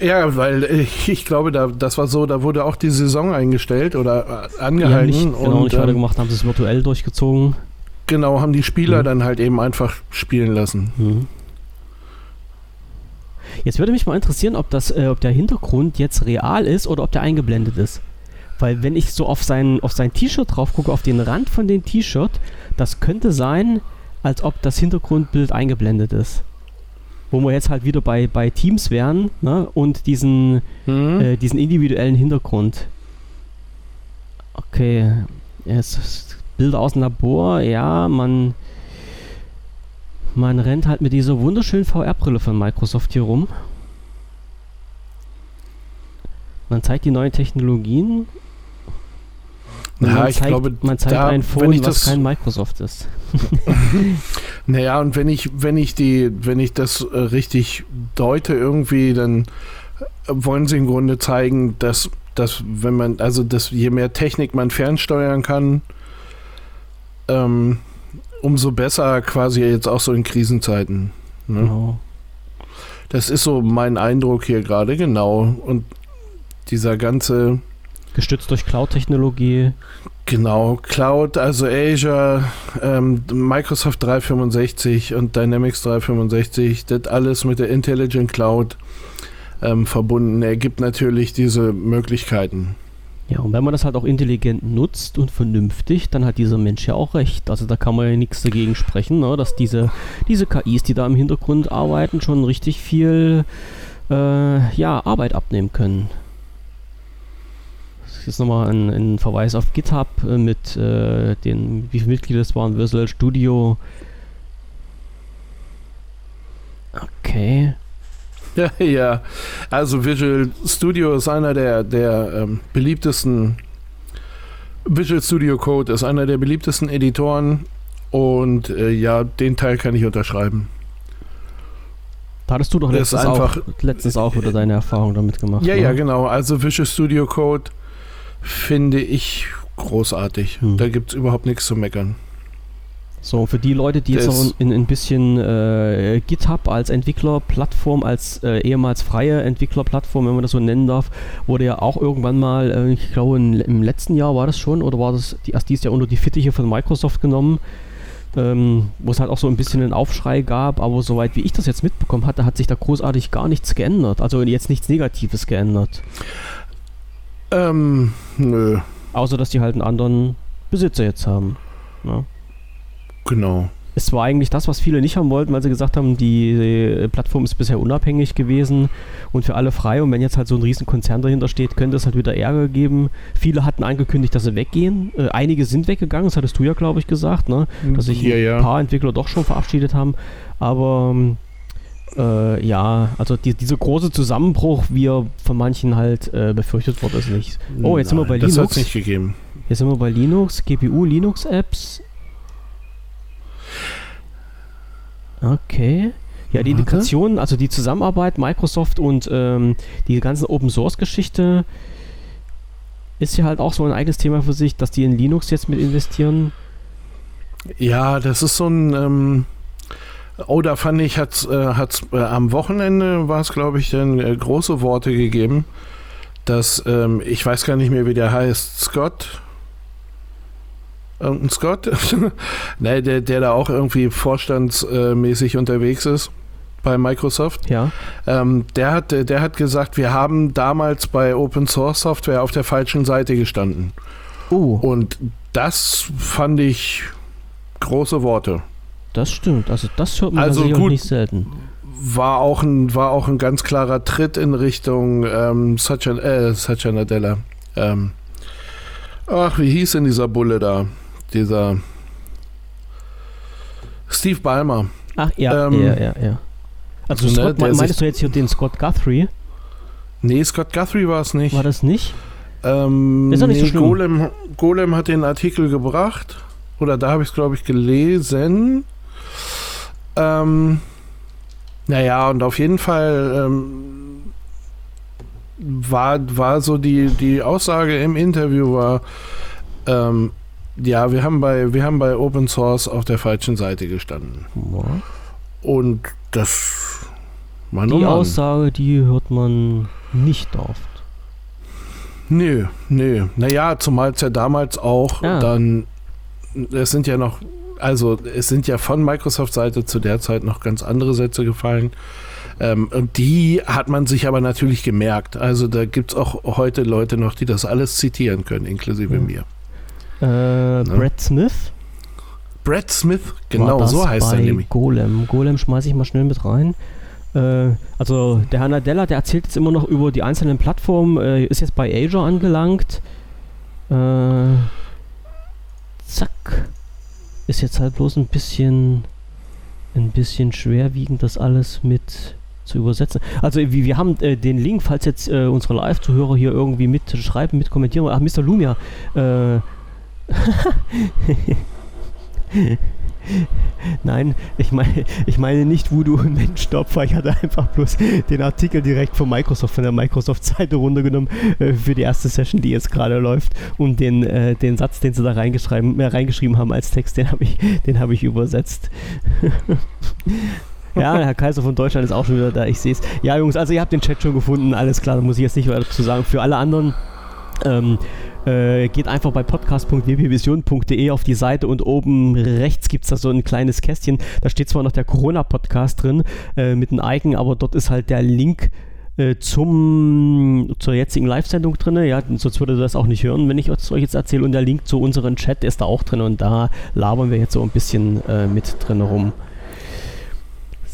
Speaker 1: Ja, weil äh, ich glaube, da, das war so, da wurde auch die Saison eingestellt oder äh, angehalten.
Speaker 2: nicht, genau
Speaker 1: und
Speaker 2: nicht
Speaker 1: ähm,
Speaker 2: weitergemacht, haben sie es virtuell durchgezogen.
Speaker 1: genau, haben die Spieler
Speaker 2: Mhm.
Speaker 1: dann halt eben einfach spielen lassen.
Speaker 2: Mhm. Jetzt würde mich mal interessieren, ob, das, äh, ob der Hintergrund jetzt real ist oder ob der eingeblendet ist. Weil wenn ich so auf sein, auf sein T-Shirt drauf gucke, auf den Rand von dem T-Shirt, das könnte sein, als ob das Hintergrundbild eingeblendet ist. Wo wir jetzt halt wieder bei, bei Teams wären ne? und diesen,
Speaker 1: Mhm.
Speaker 2: äh, diesen individuellen Hintergrund. Okay, jetzt Bilder aus dem Labor, ja, man, man rennt halt mit dieser wunderschönen VR-Brille von Microsoft hier rum. Man zeigt die neuen Technologien.
Speaker 1: Ja,
Speaker 2: man
Speaker 1: ich
Speaker 2: zeigt,
Speaker 1: glaube,
Speaker 2: man zeigt
Speaker 1: da,
Speaker 2: ein Phone, was
Speaker 1: das-
Speaker 2: kein Microsoft ist.
Speaker 1: Naja, und wenn ich, wenn ich die, wenn ich das äh, richtig deute irgendwie, dann äh, wollen sie im Grunde zeigen, dass, dass wenn man, also dass je mehr Technik man fernsteuern kann, ähm, umso besser quasi jetzt auch so in Krisenzeiten. Ne?
Speaker 2: Genau.
Speaker 1: Das ist so mein Eindruck hier gerade, genau. Und dieser ganze,
Speaker 2: Gestützt durch Cloud-Technologie.
Speaker 1: genau, Cloud, also Azure, ähm, Microsoft 365 und Dynamics 365, das alles mit der Intelligent Cloud ähm, verbunden, ergibt natürlich diese Möglichkeiten.
Speaker 2: Ja, und wenn man das halt auch intelligent nutzt und vernünftig, dann hat dieser Mensch ja auch recht. Also da kann man ja nichts dagegen sprechen, ne? dass diese, diese KIs, die da im Hintergrund arbeiten, schon richtig viel äh, ja, Arbeit abnehmen können. Jetzt nochmal ein, ein Verweis auf GitHub äh, mit äh, den, wie viele Mitglieder es waren, Visual Studio. Okay.
Speaker 1: Ja, ja. Also Visual Studio ist einer der, der ähm, beliebtesten. Visual Studio Code ist einer der beliebtesten Editoren und äh, ja, den Teil kann ich unterschreiben.
Speaker 2: Da hattest du doch letztens, auch, letztens auch wieder deine Erfahrung damit gemacht.
Speaker 1: Ja,
Speaker 2: ne?
Speaker 1: ja, genau. Also Visual Studio Code finde ich großartig.
Speaker 2: Hm.
Speaker 1: Da gibt es überhaupt nichts zu meckern.
Speaker 2: So, für die Leute, die jetzt
Speaker 1: Das-
Speaker 2: noch ein, ein bisschen äh, GitHub als Entwicklerplattform, als äh, ehemals freie Entwicklerplattform, wenn man das so nennen darf, wurde ja auch irgendwann mal, äh, ich glaube in, im letzten Jahr war das schon, oder war das die, erst dieses Jahr unter die Fittiche von Microsoft genommen, ähm, wo es halt auch so ein bisschen einen Aufschrei gab, aber soweit wie ich das jetzt mitbekommen hatte, hat sich da großartig gar nichts geändert. Also jetzt nichts Negatives geändert.
Speaker 1: Ähm, nö,
Speaker 2: Außer, dass die halt einen anderen Besitzer jetzt haben. Ja.
Speaker 1: genau.
Speaker 2: Es war eigentlich das, was viele nicht haben wollten, weil sie gesagt haben, die Plattform ist bisher unabhängig gewesen und für alle frei. Und wenn jetzt halt so ein Riesenkonzern dahinter steht, könnte es halt wieder Ärger geben. Viele hatten angekündigt, dass sie weggehen. Äh, einige sind weggegangen, das hattest du ja, glaube ich, gesagt, ne? dass sich
Speaker 1: ja,
Speaker 2: ein
Speaker 1: ja.
Speaker 2: paar Entwickler doch schon verabschiedet haben. Aber ähm, äh, ja, also die, dieser große Zusammenbruch, wie er von manchen halt äh, befürchtet wurde, ist nicht. Oh, jetzt sind wir bei
Speaker 1: Das hat
Speaker 2: Linux.
Speaker 1: es nicht gegeben.
Speaker 2: Jetzt sind wir bei Linux, GPU, Linux-Apps. Okay. Ja, die. Integration, also die Zusammenarbeit Microsoft und ähm, die ganze Open Source Geschichte ist ja halt auch so ein eigenes Thema für sich, dass die in Linux jetzt mit investieren.
Speaker 1: Ja, das ist so ein. Ähm, oh, da fand ich, hat's, äh, hat's, äh, am Wochenende war es, glaube ich, dann äh, große Worte gegeben, dass ähm, ich weiß gar nicht mehr, wie der heißt, Scott. Irgendein Scott? ne, der, der da auch irgendwie vorstandsmäßig unterwegs ist bei Microsoft.
Speaker 2: Ja.
Speaker 1: Ähm, der, hat, der hat gesagt, wir haben damals bei Open Source Software auf der falschen Seite gestanden.
Speaker 2: Oh,
Speaker 1: Und das fand ich große Worte.
Speaker 2: Das stimmt. Also das hört man
Speaker 1: Also gut.
Speaker 2: nicht selten.
Speaker 1: War auch ein, war auch ein ganz klarer Tritt in Richtung ähm, Satya, äh, Satya Nadella. Ähm, ach, wie hieß denn dieser Bulle da? Dieser Steve Ballmer.
Speaker 2: Ach ja,
Speaker 1: Ähm,
Speaker 2: ja, ja, ja. Also
Speaker 1: ne,
Speaker 2: Scott, meinst du jetzt hier den Scott Guthrie?
Speaker 1: Nee, Scott Guthrie war es nicht.
Speaker 2: War das nicht?
Speaker 1: Ähm,
Speaker 2: Ist doch nicht so
Speaker 1: nee,
Speaker 2: schlimm.
Speaker 1: Golem, Golem hat den Artikel gebracht. Oder da habe ich es, glaube ich, gelesen. Ähm, naja, und auf jeden Fall ähm, war, war so die, die Aussage im Interview war, ähm, ja, wir haben, bei, wir haben bei Open Source auf der falschen Seite gestanden.
Speaker 2: Ja.
Speaker 1: Und das war
Speaker 2: Die. Aussage, die hört man nicht oft.
Speaker 1: Nö, nö. Naja, zumal es ja damals auch
Speaker 2: Ja.
Speaker 1: dann, es sind ja noch, also es sind ja von Microsoft-Seite zu der Zeit noch ganz andere Sätze gefallen. Ähm, und die hat man sich aber natürlich gemerkt. Also da gibt es auch heute Leute noch, die das alles zitieren können, inklusive
Speaker 2: Ja.
Speaker 1: mir.
Speaker 2: Äh, Brad Smith?
Speaker 1: Brad Smith, genau so heißt
Speaker 2: bei
Speaker 1: er nämlich.
Speaker 2: Golem. Golem schmeiße ich mal schnell mit rein. Äh, also der Herr Nadella, der erzählt jetzt immer noch über die einzelnen Plattformen, äh, ist jetzt bei Azure angelangt. Äh, zack. Ist jetzt halt bloß ein bisschen ein bisschen schwerwiegend, das alles mit zu übersetzen. Also wir, wir haben äh, den Link, falls jetzt äh, unsere Live-Zuhörer hier irgendwie mitschreiben, mit kommentieren. Ach, Mr. Lumia. Äh, Nein, ich meine, ich meine nicht Voodoo und Menschenopfer. Ich hatte einfach bloß den Artikel direkt von Microsoft, von der Microsoft-Seite runtergenommen äh, für die erste Session, die jetzt gerade läuft. Und den, äh, den Satz, den sie da reingeschrieben, äh, reingeschrieben haben als Text, den habe ich, habe ich übersetzt. ja, Herr Kaiser von Deutschland ist auch schon wieder da, ich sehe es. Ja, Jungs, also ihr habt den Chat schon gefunden, alles klar, da muss ich jetzt nicht weiter dazu sagen. Für alle anderen, ähm, äh, geht einfach bei podcast.wpvision.de auf die Seite und oben rechts gibt es da so ein kleines Kästchen. Da steht zwar noch der Corona-Podcast drin äh, mit einem Icon, aber dort ist halt der Link äh, zum, zur jetzigen Live-Sendung drin. Ja, sonst würde das auch nicht hören, wenn ich es euch jetzt erzähle. Und der Link zu unserem Chat ist da auch drin und da labern wir jetzt so ein bisschen äh, mit drin rum.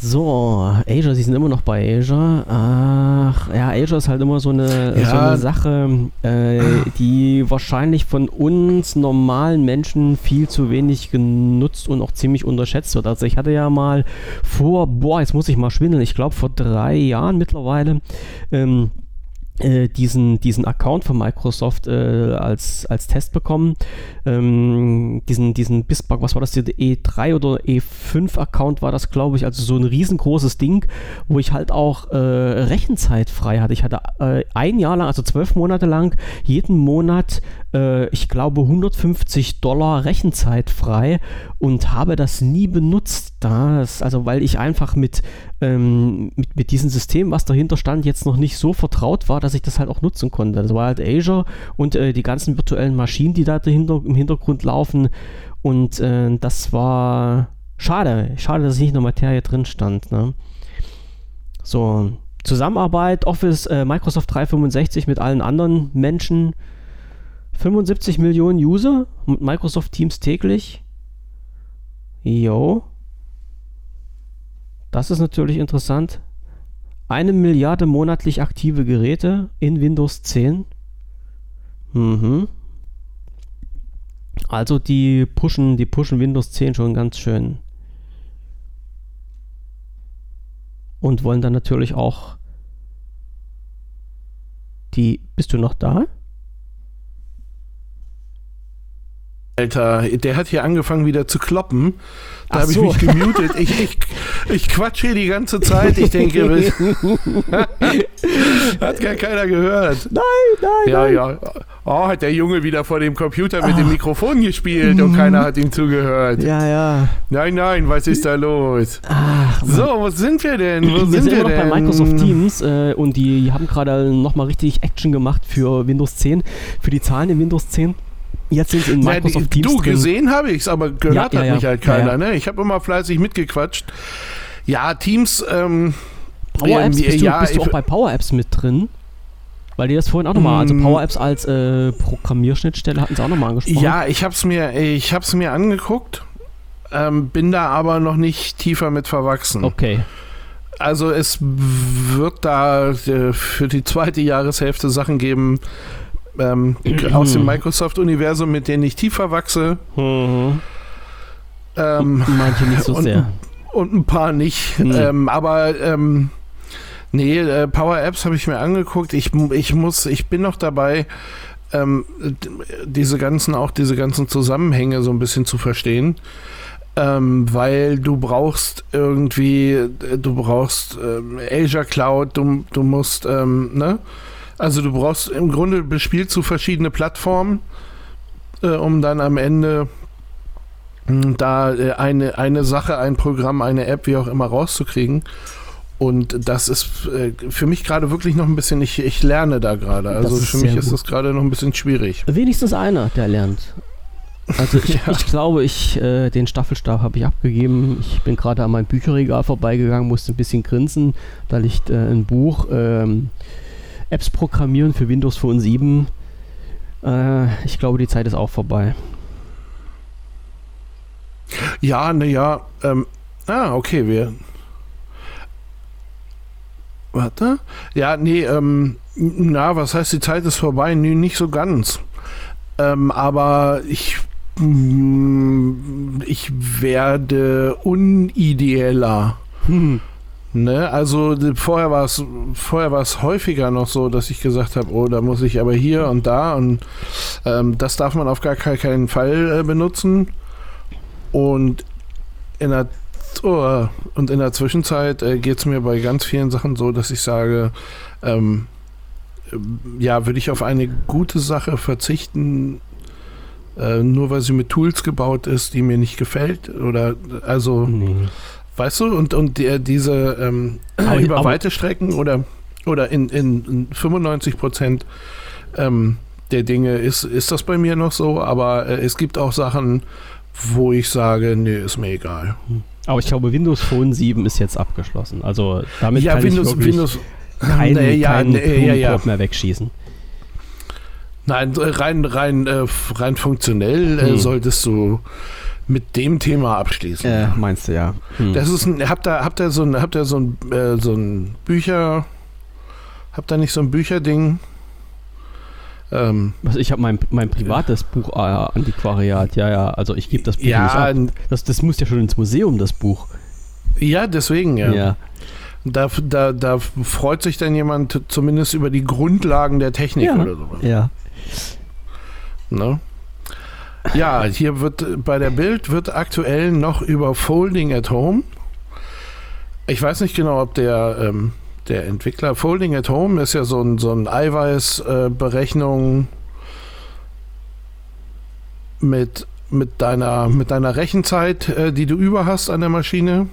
Speaker 2: So, Azure, sie sind immer noch bei Azure. Ach, ja, Azure ist halt immer so eine,
Speaker 1: Ja.
Speaker 2: so eine Sache, äh, die wahrscheinlich von uns normalen Menschen viel zu wenig genutzt und auch ziemlich unterschätzt wird. Also ich hatte ja mal vor, boah, jetzt muss ich mal schwindeln, ich glaube vor drei Jahren mittlerweile, ähm, äh, diesen, diesen Account von Microsoft äh, als, als Test bekommen. Ähm, diesen, diesen BISBug, was war das, der E3 oder E5-Account war das, glaube ich, also so ein riesengroßes Ding, wo ich halt auch äh, Rechenzeit frei hatte. Ich hatte äh, ein Jahr lang, also zwölf Monate lang, jeden Monat, äh, ich glaube, 150 Dollar Rechenzeit frei und habe das nie benutzt. Das, also weil ich einfach mit, ähm, mit, mit diesem System, was dahinter stand, jetzt noch nicht so vertraut war, dass ich das halt auch nutzen konnte. Das war halt Azure und äh, die ganzen virtuellen Maschinen, die da dahinter, im Hintergrund laufen. Und äh, das war schade. Schade, dass nicht in der Materie drin stand. Ne? So, Zusammenarbeit, Office, äh, Microsoft 365 mit allen anderen Menschen. 75 Millionen User mit Microsoft Teams täglich. Jo. Das ist natürlich interessant. Eine Milliarde monatlich aktive Geräte in Windows 10. Mhm. Also die pushen, die pushen Windows 10 schon ganz schön. Und wollen dann natürlich auch die. Bist du noch da?
Speaker 1: Alter, der hat hier angefangen wieder zu kloppen. Da habe ich
Speaker 2: so.
Speaker 1: mich gemutet. Ich, ich, ich quatsch hier die ganze Zeit. Ich denke, hat gar keiner gehört.
Speaker 2: Nein, nein,
Speaker 1: Ja,
Speaker 2: nein.
Speaker 1: ja. Oh, hat der Junge wieder vor dem Computer mit dem Mikrofon gespielt und keiner hat ihm zugehört.
Speaker 2: Ja, ja.
Speaker 1: Nein, nein, was ist da los?
Speaker 2: Ach,
Speaker 1: So, wo sind wir denn? Wo
Speaker 2: wir
Speaker 1: sind
Speaker 2: sind
Speaker 1: wir
Speaker 2: noch
Speaker 1: denn?
Speaker 2: bei Microsoft Teams äh, und die haben gerade nochmal richtig Action gemacht für Windows 10, für die Zahlen in Windows 10. Jetzt sind sie in
Speaker 1: Na,
Speaker 2: Microsoft
Speaker 1: die,
Speaker 2: Teams
Speaker 1: du,
Speaker 2: drin.
Speaker 1: gesehen habe ich es, aber gehört
Speaker 2: Ja,
Speaker 1: hat
Speaker 2: ja,
Speaker 1: mich
Speaker 2: ja.
Speaker 1: halt keiner. Ne? Ich habe immer fleißig mitgequatscht. Ja, Teams, ähm,
Speaker 2: Power Apps,
Speaker 1: ähm,
Speaker 2: bist, du,
Speaker 1: ja,
Speaker 2: bist du auch bei Power Apps mit drin? Weil die das vorhin auch nochmal, also
Speaker 1: Mm.
Speaker 2: Power Apps als äh, Programmierschnittstelle hatten sie auch nochmal angesprochen.
Speaker 1: Ja, ich hab's mir, ich hab's mir angeguckt, ähm, bin da aber noch nicht tiefer mit verwachsen.
Speaker 2: Okay.
Speaker 1: Also es wird da äh, für die zweite Jahreshälfte Sachen geben ähm, aus dem Microsoft-Universum, mit denen ich tiefer wachse.
Speaker 2: Mhm.
Speaker 1: Ähm,
Speaker 2: Manche nicht so
Speaker 1: und,
Speaker 2: sehr.
Speaker 1: und ein paar nicht.
Speaker 2: Hm.
Speaker 1: Ähm, aber ähm, nee, äh, Power Apps habe ich mir angeguckt. Ich, ich muss, ich bin noch dabei, ähm, diese ganzen, auch diese ganzen Zusammenhänge so ein bisschen zu verstehen. Ähm, weil du brauchst irgendwie, du brauchst ähm, Azure Cloud, du, du musst, ähm, ne? Also du brauchst im Grunde bespielst du verschiedene Plattformen, äh, um dann am Ende mh, da äh, eine, eine Sache, ein Programm, eine App, wie auch immer rauszukriegen. Und das ist äh, für mich gerade wirklich noch ein bisschen, ich, ich lerne da gerade. Also für mich
Speaker 2: sehr
Speaker 1: ist
Speaker 2: gut.
Speaker 1: das gerade noch ein bisschen schwierig.
Speaker 2: Wenigstens einer, der lernt. Also ich,
Speaker 1: Ja.
Speaker 2: ich glaube, ich äh, den Staffelstab habe ich abgegeben. Ich bin gerade an meinem Bücherregal vorbeigegangen, musste ein bisschen grinsen. Da liegt äh, ein Buch ähm, Apps programmieren für Windows Phone 7. Äh, ich glaube, die Zeit ist auch vorbei.
Speaker 1: Ja, naja, ähm, ah, okay, wir. Warte. Ja, nee, ähm, na, was heißt, die Zeit ist vorbei? Nee, nicht so ganz. Ähm, aber ich, mm, ich werde unideeller.
Speaker 2: Hm.
Speaker 1: Ne, also vorher war es vorher war es häufiger noch so, dass ich gesagt habe, oh, da muss ich aber hier und da und ähm, das darf man auf gar ke- keinen Fall äh, benutzen. Und in der oh, und in der Zwischenzeit äh, geht es mir bei ganz vielen Sachen so, dass ich sage, ähm, ja, würde ich auf eine gute Sache verzichten, äh, nur weil sie mit Tools gebaut ist, die mir nicht gefällt oder also
Speaker 2: Nee.
Speaker 1: Weißt du, und, und der, diese ähm,
Speaker 2: Aber-
Speaker 1: über
Speaker 2: aber-
Speaker 1: weite Strecken oder, oder in, in, in 95 Prozent ähm, der Dinge ist, ist das bei mir noch so, aber äh, es gibt auch Sachen, wo ich sage, nee, ist mir egal.
Speaker 2: Aber ich glaube, Windows Phone 7 ist jetzt abgeschlossen. Also damit
Speaker 1: ja,
Speaker 2: kann
Speaker 1: Windows,
Speaker 2: ich wirklich
Speaker 1: Windows,
Speaker 2: keinen,
Speaker 1: nee, ja,
Speaker 2: keinen
Speaker 1: nee, ja, ja.
Speaker 2: Mehr wegschießen.
Speaker 1: Nein, rein, rein, äh, rein funktionell äh,
Speaker 2: Hm.
Speaker 1: solltest du mit dem Thema abschließen.
Speaker 2: Äh, meinst du ja. Hm.
Speaker 1: Das ist ein, habt ihr, habt ihr so ein, habt ihr so ein, äh, so ein Bücher, habt ihr nicht so ein Bücherding? Ähm,
Speaker 2: Was, ich habe mein, mein privates Buch äh, Antiquariat, ja, ja. Also ich gebe das Buch nicht
Speaker 1: ja,
Speaker 2: ab. Das, das muss ja schon ins Museum, das Buch.
Speaker 1: ja, deswegen ja.
Speaker 2: Ja.
Speaker 1: Da, da, da freut sich dann jemand zumindest über die Grundlagen der Technik
Speaker 2: Ja.
Speaker 1: oder sowas.
Speaker 2: Ja.
Speaker 1: Ne? Ja, hier wird bei der Bild wird aktuell noch über Folding at Home. Ich weiß nicht genau, ob der, ähm, der Entwickler Folding at Home ist ja so ein, so ein Eiweißberechnung mit, mit, deiner, mit deiner Rechenzeit, äh, die du über hast an der Maschine.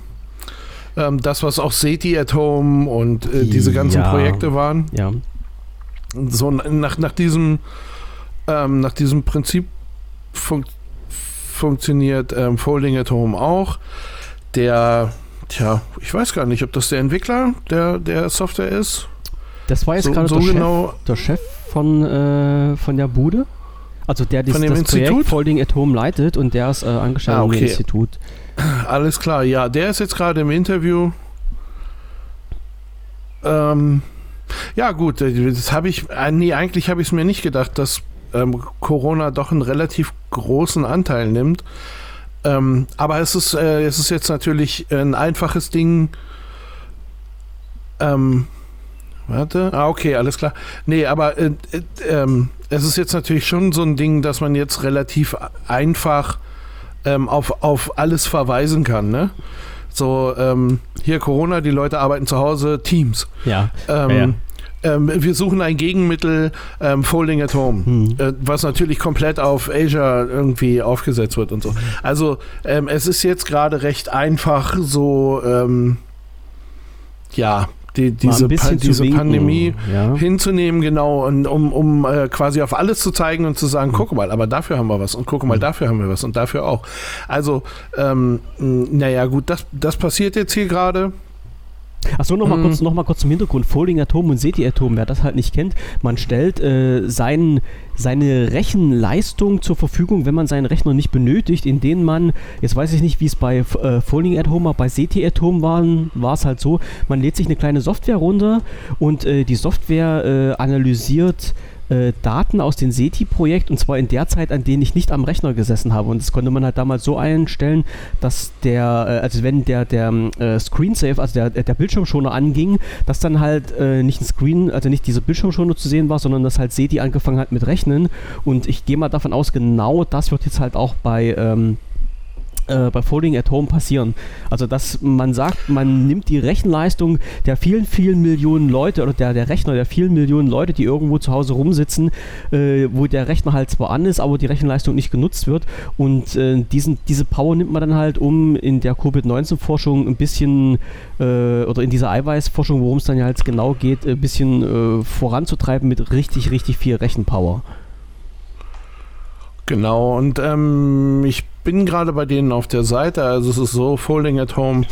Speaker 1: Ähm, das, was auch SETI at Home und äh, diese ganzen
Speaker 2: Ja.
Speaker 1: Projekte waren
Speaker 2: Ja.
Speaker 1: so nach, nach diesem ähm, nach diesem Prinzip fun funktioniert ähm, Folding at Home auch. Der, tja, ich weiß gar nicht, ob das der Entwickler der, der Software ist.
Speaker 2: Das war jetzt
Speaker 1: So,
Speaker 2: gerade
Speaker 1: so
Speaker 2: der,
Speaker 1: genau,
Speaker 2: Chef, der Chef von, äh, von der Bude. Also der
Speaker 1: Von
Speaker 2: das, das Projekt
Speaker 1: Institut?
Speaker 2: Folding at Home leitet und der ist äh, angestellt
Speaker 1: Ah,
Speaker 2: im
Speaker 1: okay.
Speaker 2: Institut.
Speaker 1: alles klar. Ja, der ist jetzt gerade im Interview. Ähm, ja, gut, das habe ich, äh, nee, eigentlich habe ich es mir nicht gedacht, dass ähm, Corona doch einen relativ großen Anteil nimmt. Ähm, aber es ist, äh, es ist jetzt natürlich ein einfaches Ding. Ähm, warte, ah, okay, alles klar. Nee, aber äh, äh, ähm, es ist jetzt natürlich schon so ein Ding, dass man jetzt relativ einfach ähm, auf, auf alles verweisen kann, ne? So, ähm, hier Corona, die Leute arbeiten zu Hause, Teams.
Speaker 2: Ja.
Speaker 1: Ähm,
Speaker 2: Ja, ja.
Speaker 1: Ähm, wir suchen ein Gegenmittel, ähm, Folding at Home,
Speaker 2: Hm.
Speaker 1: äh, was natürlich komplett auf Asia irgendwie aufgesetzt wird und so. Also ähm, es ist jetzt gerade recht einfach, so ähm, ja, die, diese, Pa- diese
Speaker 2: winken,
Speaker 1: Pandemie
Speaker 2: Ja.
Speaker 1: hinzunehmen, genau, und um, um äh, quasi auf alles zu zeigen und zu sagen,
Speaker 2: Mhm.
Speaker 1: guck mal, aber dafür haben wir was und guck mal, dafür haben wir was und dafür auch. Also, ähm, naja, gut, das, das passiert jetzt hier gerade.
Speaker 2: Achso, nochmal
Speaker 1: Hm.
Speaker 2: kurz, noch mal kurz zum Hintergrund. Folding Atom und SETI Atom, wer das halt nicht kennt, man stellt äh, sein, seine Rechenleistung zur Verfügung, wenn man seinen Rechner nicht benötigt, in denen man, jetzt weiß ich nicht, wie es bei äh, Folding at Home, aber bei SETI Atom waren, war es halt so, man lädt sich eine kleine Software runter und äh, die Software äh, analysiert äh, Daten aus dem SETI-Projekt und zwar in der Zeit, an denen ich nicht am Rechner gesessen habe. Und das konnte man halt damals so einstellen, dass der, äh, also wenn der, der äh, Screensaver, also der, der Bildschirmschoner anging, dass dann halt äh, nicht ein Screen, also nicht dieser Bildschirmschoner zu sehen war, sondern dass halt SETI angefangen hat mit Rechnen. Und ich gehe mal davon aus, genau das wird jetzt halt auch bei ähm, äh, bei Folding at Home passieren. Also dass man sagt, man nimmt die Rechenleistung der vielen, vielen Millionen Leute oder der, der Rechner der vielen Millionen Leute, die irgendwo zu Hause rumsitzen, äh, wo der Rechner halt zwar an ist, aber die Rechenleistung nicht genutzt wird. Und äh, diesen, diese Power nimmt man dann halt, um in der Covid-19-Forschung ein bisschen äh, oder in dieser Eiweißforschung, worum es dann ja jetzt genau geht, ein bisschen äh, voranzutreiben mit richtig, richtig viel Rechenpower.
Speaker 1: Genau, und ähm, ich bin gerade bei denen auf der Seite, also es ist so, Folding at Home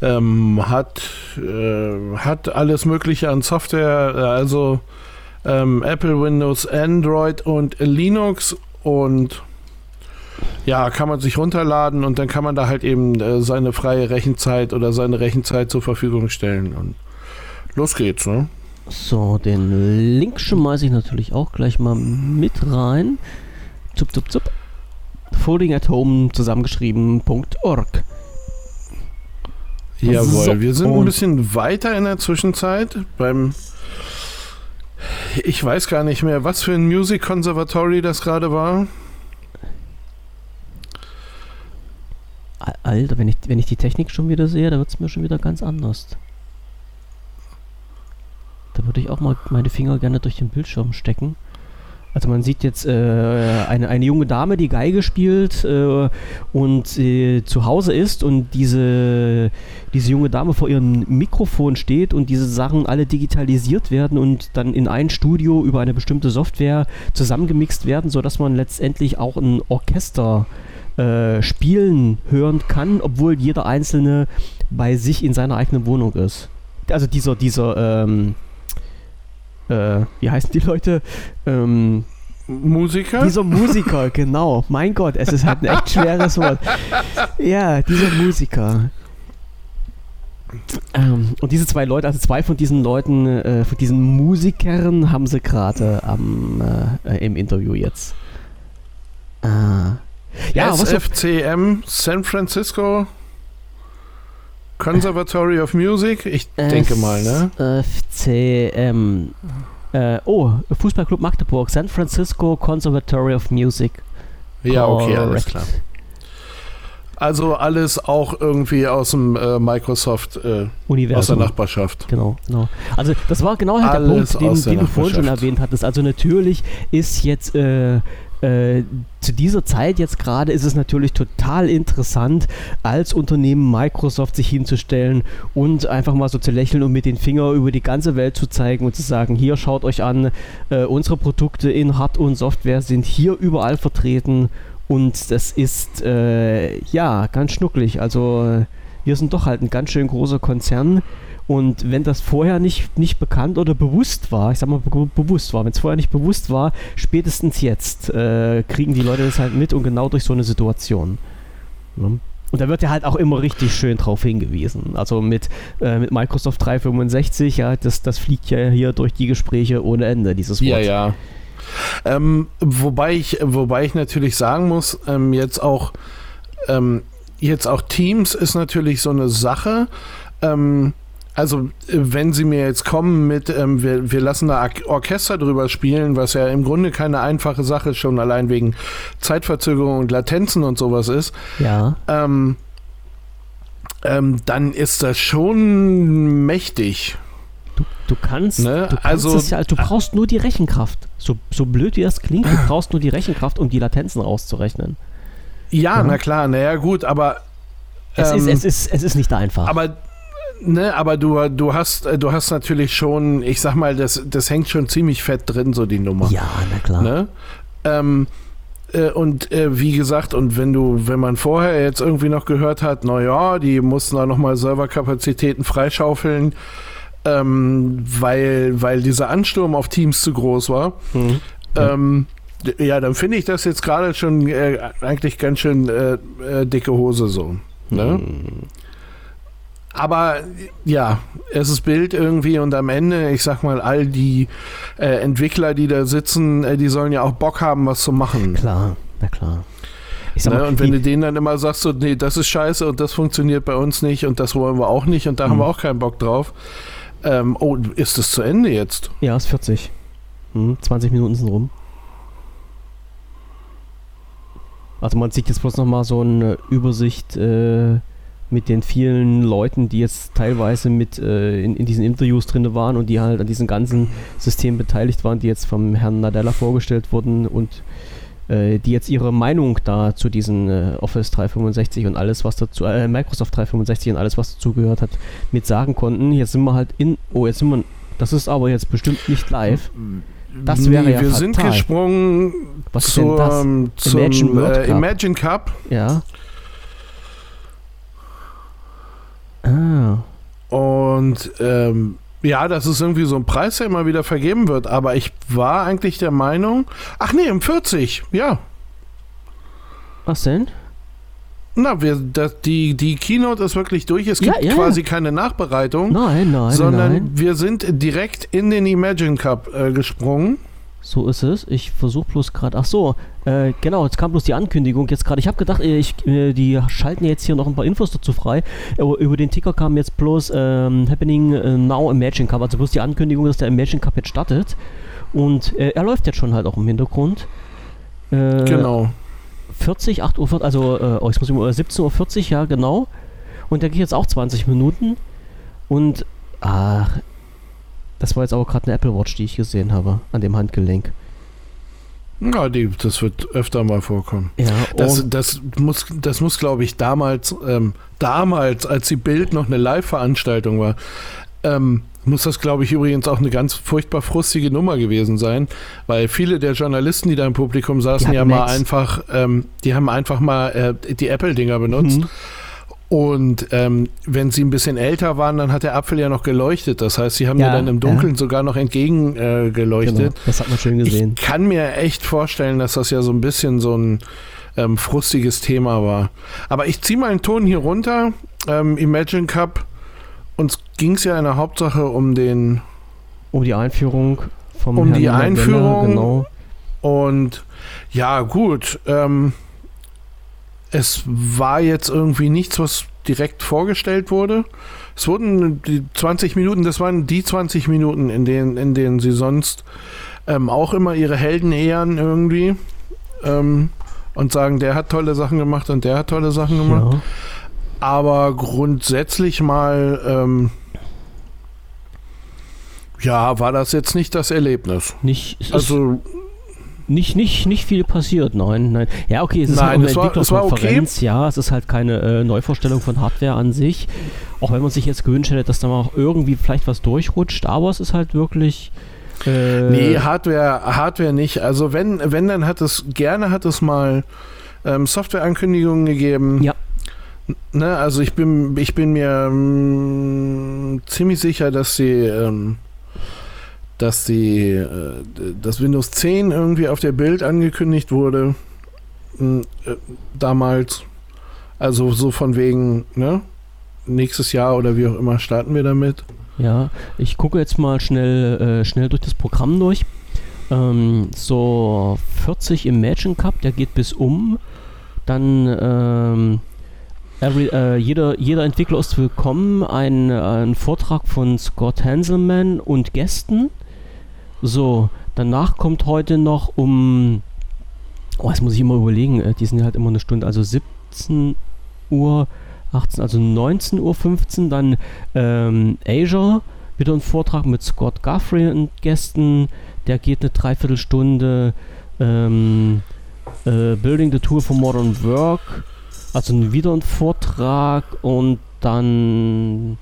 Speaker 1: ähm, hat, äh, hat alles mögliche an Software, also ähm, Apple, Windows, Android und Linux und ja, kann man sich runterladen und dann kann man da halt eben äh, seine freie Rechenzeit oder seine Rechenzeit zur Verfügung stellen und los geht's, ne?
Speaker 2: So, den Link schmeiße ich natürlich auch gleich mal mit rein. Zup, zup, zup. Folding at Home zusammengeschrieben.org.
Speaker 1: Jawohl,
Speaker 2: So,
Speaker 1: wir sind ein bisschen weiter in der Zwischenzeit beim. Ich weiß gar nicht mehr, was für ein Music Conservatory das gerade war.
Speaker 2: Al- Alter, wenn ich, wenn ich die Technik schon wieder sehe, da wird es mir schon wieder ganz anders. Da würde ich auch mal meine Finger gerne durch den Bildschirm stecken. Also man sieht jetzt äh, eine, eine junge Dame, die Geige spielt äh, und äh, zu Hause ist und diese, diese junge Dame vor ihrem Mikrofon steht und diese Sachen alle digitalisiert werden und dann in ein Studio über eine bestimmte Software zusammengemixt werden, sodass man letztendlich auch ein Orchester äh, spielen hören kann, obwohl jeder Einzelne bei sich in seiner eigenen Wohnung ist. Also dieser, dieser, ähm, äh, wie heißen die Leute? Ähm,
Speaker 1: Musiker?
Speaker 2: dieser Musiker, genau. Mein Gott, es ist halt ein echt schweres Wort. Ja, dieser Musiker. Ähm, und diese zwei Leute, also zwei von diesen Leuten, äh, von diesen Musikern haben sie gerade am äh, äh, im Interview jetzt. Ah. Ja,
Speaker 1: SFCM San Francisco Conservatory of Music? Ich denke mal, ne?
Speaker 2: FCM. Äh, oh, Fußballclub Magdeburg, San Francisco Conservatory of Music.
Speaker 1: Ja, okay, alles klar. Also alles auch irgendwie aus dem äh, Microsoft äh,
Speaker 2: Universum.
Speaker 1: aus der Nachbarschaft.
Speaker 2: Genau, genau. Also das war genau halt der
Speaker 1: Alles
Speaker 2: Punkt,
Speaker 1: aus
Speaker 2: den,
Speaker 1: der
Speaker 2: den du vorhin schon erwähnt hattest. Also natürlich ist jetzt äh, äh, zu dieser Zeit jetzt gerade ist es natürlich total interessant, als Unternehmen Microsoft sich hinzustellen und einfach mal so zu lächeln und mit den Finger über die ganze Welt zu zeigen und zu sagen, hier schaut euch an, äh, unsere Produkte in Hard- und Software sind hier überall vertreten und das ist äh, ja ganz schnucklig. Also wir sind doch halt ein ganz schön großer Konzern und wenn das vorher nicht, nicht bekannt oder bewusst war, ich sag mal be bewusst war, wenn es vorher nicht bewusst war, spätestens jetzt äh, kriegen die Leute das halt mit und genau durch so eine Situation. Ne? Und da wird ja halt auch immer richtig schön drauf hingewiesen. Also mit, äh, mit Microsoft 365, ja, das, das fliegt ja hier durch die Gespräche ohne Ende, dieses Wort.
Speaker 1: Ja, ja. Ähm, wobei, ich, wobei ich natürlich sagen muss, ähm, jetzt auch ähm, jetzt auch Teams ist natürlich so eine Sache. Ähm, also äh, wenn sie mir jetzt kommen mit, ähm, wir, wir lassen da Orchester drüber spielen, was ja im Grunde keine einfache Sache schon allein wegen Zeitverzögerung und Latenzen und sowas ist,
Speaker 2: Ja.
Speaker 1: ähm, ähm, dann ist das schon mächtig.
Speaker 2: Du, du kannst,
Speaker 1: Ne,
Speaker 2: du kannst
Speaker 1: also-
Speaker 2: es ja, du brauchst nur die Rechenkraft. So, so blöd wie das klingt, du brauchst nur die Rechenkraft, um die Latenzen rauszurechnen.
Speaker 1: Ja,
Speaker 2: Ja.
Speaker 1: na klar, naja gut, aber
Speaker 2: Es, ist,
Speaker 1: Ähm,
Speaker 2: es, ist, es ist nicht einfach.
Speaker 1: Aber ne, aber du, du hast äh, du hast natürlich schon, ich sag mal, das, das hängt schon ziemlich fett drin, so die Nummer.
Speaker 2: ja, na klar.
Speaker 1: Ne? Ähm, äh, und äh, wie gesagt, und wenn du, wenn man vorher jetzt irgendwie noch gehört hat, naja, die mussten da nochmal Serverkapazitäten freischaufeln, ähm, weil, weil dieser Ansturm auf Teams zu groß war,
Speaker 2: Mhm. Ja.
Speaker 1: ähm, ja, dann finde ich das jetzt gerade schon äh, eigentlich ganz schön äh, äh, dicke Hose so. Ne? Aber ja, es ist Bild irgendwie und am Ende, ich sag mal, all die äh, Entwickler, die da sitzen, äh, die sollen ja auch Bock haben, was zu machen.
Speaker 2: Klar, na klar.
Speaker 1: Ne?
Speaker 2: mal,
Speaker 1: Und wenn du denen dann immer sagst, so, nee, das ist scheiße und das funktioniert bei uns nicht und das wollen wir auch nicht und da haben
Speaker 2: Mhm.
Speaker 1: wir auch keinen Bock drauf. Ähm, oh, ist es zu Ende jetzt?
Speaker 2: ja, ist 40. Hm, 20 Minuten sind rum. Also man sieht jetzt bloß nochmal so eine Übersicht äh, mit den vielen Leuten, die jetzt teilweise mit äh, in, in diesen Interviews drin waren und die halt an diesem ganzen System beteiligt waren, die jetzt vom Herrn Nadella vorgestellt wurden und äh, die jetzt ihre Meinung da zu diesen äh, Office 365 und alles, was dazu, äh, Microsoft 365 und alles, was dazugehört hat, mit sagen konnten. Jetzt sind wir halt in, oh, jetzt sind wir, das ist aber jetzt bestimmt nicht live. Das wäre ja
Speaker 1: Wir
Speaker 2: fatal.
Speaker 1: sind gesprungen
Speaker 2: Was
Speaker 1: zur,
Speaker 2: das?
Speaker 1: ähm, zum
Speaker 2: Imagine World
Speaker 1: äh,
Speaker 2: Cup.
Speaker 1: Imagine Cup
Speaker 2: Ja. Ah,
Speaker 1: und ähm, ja, das ist irgendwie so ein Preis, der immer wieder vergeben wird, aber ich war eigentlich der Meinung, ach nee, im 40, ja.
Speaker 2: was denn?
Speaker 1: Na, wir, das, die, die Keynote ist wirklich durch. Es
Speaker 2: Ja,
Speaker 1: gibt
Speaker 2: ja,
Speaker 1: quasi keine Nachbereitung,
Speaker 2: Nein, nein,
Speaker 1: sondern
Speaker 2: nein.
Speaker 1: wir sind direkt in den Imagine Cup äh, gesprungen.
Speaker 2: So ist es. Ich versuche bloß gerade. Ach so, äh, genau. Jetzt kam bloß die Ankündigung jetzt gerade. Ich habe gedacht, äh, ich, äh, die schalten jetzt hier noch ein paar Infos dazu frei. Aber über den Ticker kam jetzt bloß ähm, Happening äh, Now Imagine Cup. Also bloß die Ankündigung, dass der Imagine Cup jetzt startet. Und äh, er läuft jetzt schon halt auch im Hintergrund. Äh,
Speaker 1: Genau.
Speaker 2: 40, 8 Uhr, also äh, oh, jetzt muss ich mal, 17.40 Uhr, ja genau. Und der geht jetzt auch 20 Minuten. Und, ach, das war jetzt aber gerade eine Apple Watch, die ich gesehen habe, an dem Handgelenk.
Speaker 1: Ja, die, das wird öfter mal vorkommen.
Speaker 2: Ja,
Speaker 1: Das, das muss, das muss glaube ich, damals, ähm, damals, als die Bild noch eine Live-Veranstaltung war, ähm, muss das, glaube ich, übrigens auch eine ganz furchtbar frustige Nummer gewesen sein, weil viele der Journalisten, die da im Publikum saßen,
Speaker 2: Die
Speaker 1: ja mal einfach, ähm, die haben einfach mal äh, die Apple-Dinger benutzt.
Speaker 2: Mhm.
Speaker 1: Und ähm, wenn sie ein bisschen älter waren, dann hat der Apfel ja noch geleuchtet. Das heißt, sie haben
Speaker 2: Ja,
Speaker 1: ja, dann im
Speaker 2: ja.
Speaker 1: Dunkeln sogar noch entgegen äh, geleuchtet.
Speaker 2: genau, das hat man schön gesehen.
Speaker 1: Ich kann mir echt vorstellen, dass das ja so ein bisschen so ein ähm, frustiges Thema war. Aber ich ziehe mal einen Ton hier runter. Ähm, Imagine Cup. Uns ging es ja in der Hauptsache um den
Speaker 2: Um die Einführung vom
Speaker 1: Um
Speaker 2: Herrn
Speaker 1: die
Speaker 2: Nadella,
Speaker 1: Einführung.
Speaker 2: Genau.
Speaker 1: und ja gut. Ähm, es war jetzt irgendwie nichts, was direkt vorgestellt wurde. Es wurden die 20 Minuten, das waren die 20 Minuten, in denen, in denen sie sonst ähm, auch immer ihre Helden ehren irgendwie ähm, und sagen, der hat tolle Sachen gemacht und der hat tolle Sachen gemacht. Ja. Aber grundsätzlich mal, ähm, ja, war das jetzt nicht das Erlebnis.
Speaker 2: Nicht, also nicht, nicht, nicht viel passiert, nein, nein. Ja, okay, es ist nein, halt eine Entwicklerkonferenz, okay. ja, es ist halt keine äh, Neuvorstellung von Hardware an sich. Auch wenn man sich jetzt gewünscht hätte, dass da mal auch irgendwie vielleicht was durchrutscht, aber es ist halt wirklich.
Speaker 1: Äh nee, Hardware, Hardware nicht. Also wenn, wenn, dann hat es, gerne hat es mal ähm, Softwareankündigungen gegeben.
Speaker 2: Ja.
Speaker 1: Ne, also ich bin, ich bin mir mh, mm, ziemlich sicher, dass sie ähm, dass die, äh, dass Windows 10 irgendwie auf der Bild angekündigt wurde. Äh, damals. Also so von wegen, ne? Nächstes Jahr oder wie auch immer starten wir damit.
Speaker 2: Ja, ich gucke jetzt mal schnell, äh, schnell durch das Programm durch. Ähm, so 40 im Imagine Cup, der geht bis um. Dann ähm, every, äh, jeder, jeder Entwickler ist willkommen. Ein, ein Vortrag von Scott Hanselman und Gästen. So, danach kommt heute noch um. Oh, jetzt muss ich immer überlegen, äh, die sind halt immer eine Stunde, also 17 Uhr, 18, also 19 Uhr 15, dann ähm, Asia, wieder ein Vortrag mit Scott Guthrie und Gästen, der geht eine Dreiviertelstunde. Ähm, äh, Building the Tour for Modern Work, also wieder ein Vortrag und dann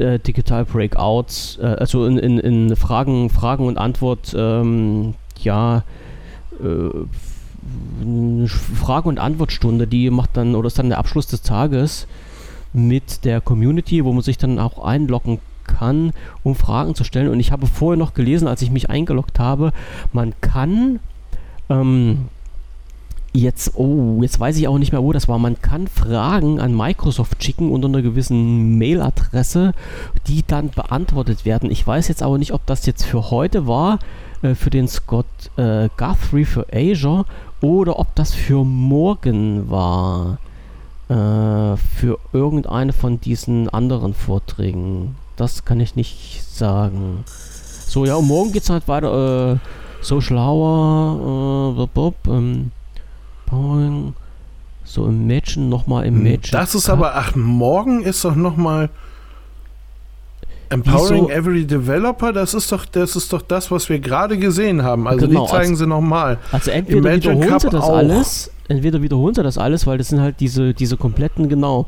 Speaker 2: äh, Digital Breakouts, äh, also in, in, in, Fragen, Fragen und Antwort, ähm, ja, äh, Frage- und Antwortstunde, die macht dann, oder ist dann der Abschluss des Tages mit der Community, wo man sich dann auch einloggen kann, um Fragen zu stellen. Und ich habe vorher noch gelesen, als ich mich eingeloggt habe, man kann ähm, Jetzt, oh, jetzt weiß ich auch nicht mehr, wo das war. Man kann Fragen an Microsoft schicken unter einer gewissen Mailadresse, die dann beantwortet werden. Ich weiß jetzt aber nicht, ob das jetzt für heute war, äh, für den Scott äh, Guthrie für Azure, oder ob das für morgen war, äh, für irgendeine von diesen anderen Vorträgen. Das kann ich nicht sagen. So, ja, und morgen es halt weiter. Äh, Social Hour, äh, bop, ähm, Powering. So im Matchen, nochmal im hm, Matchen.
Speaker 1: Das ist aber, ach, morgen ist doch nochmal Empowering so, Every Developer, das ist doch, das ist doch das, was wir gerade gesehen haben. Also genau, die zeigen
Speaker 2: also,
Speaker 1: sie nochmal.
Speaker 2: Also entweder wiederholen Cup sie das auch. alles, entweder wiederholen sie das alles, weil das sind halt diese, diese kompletten, genau.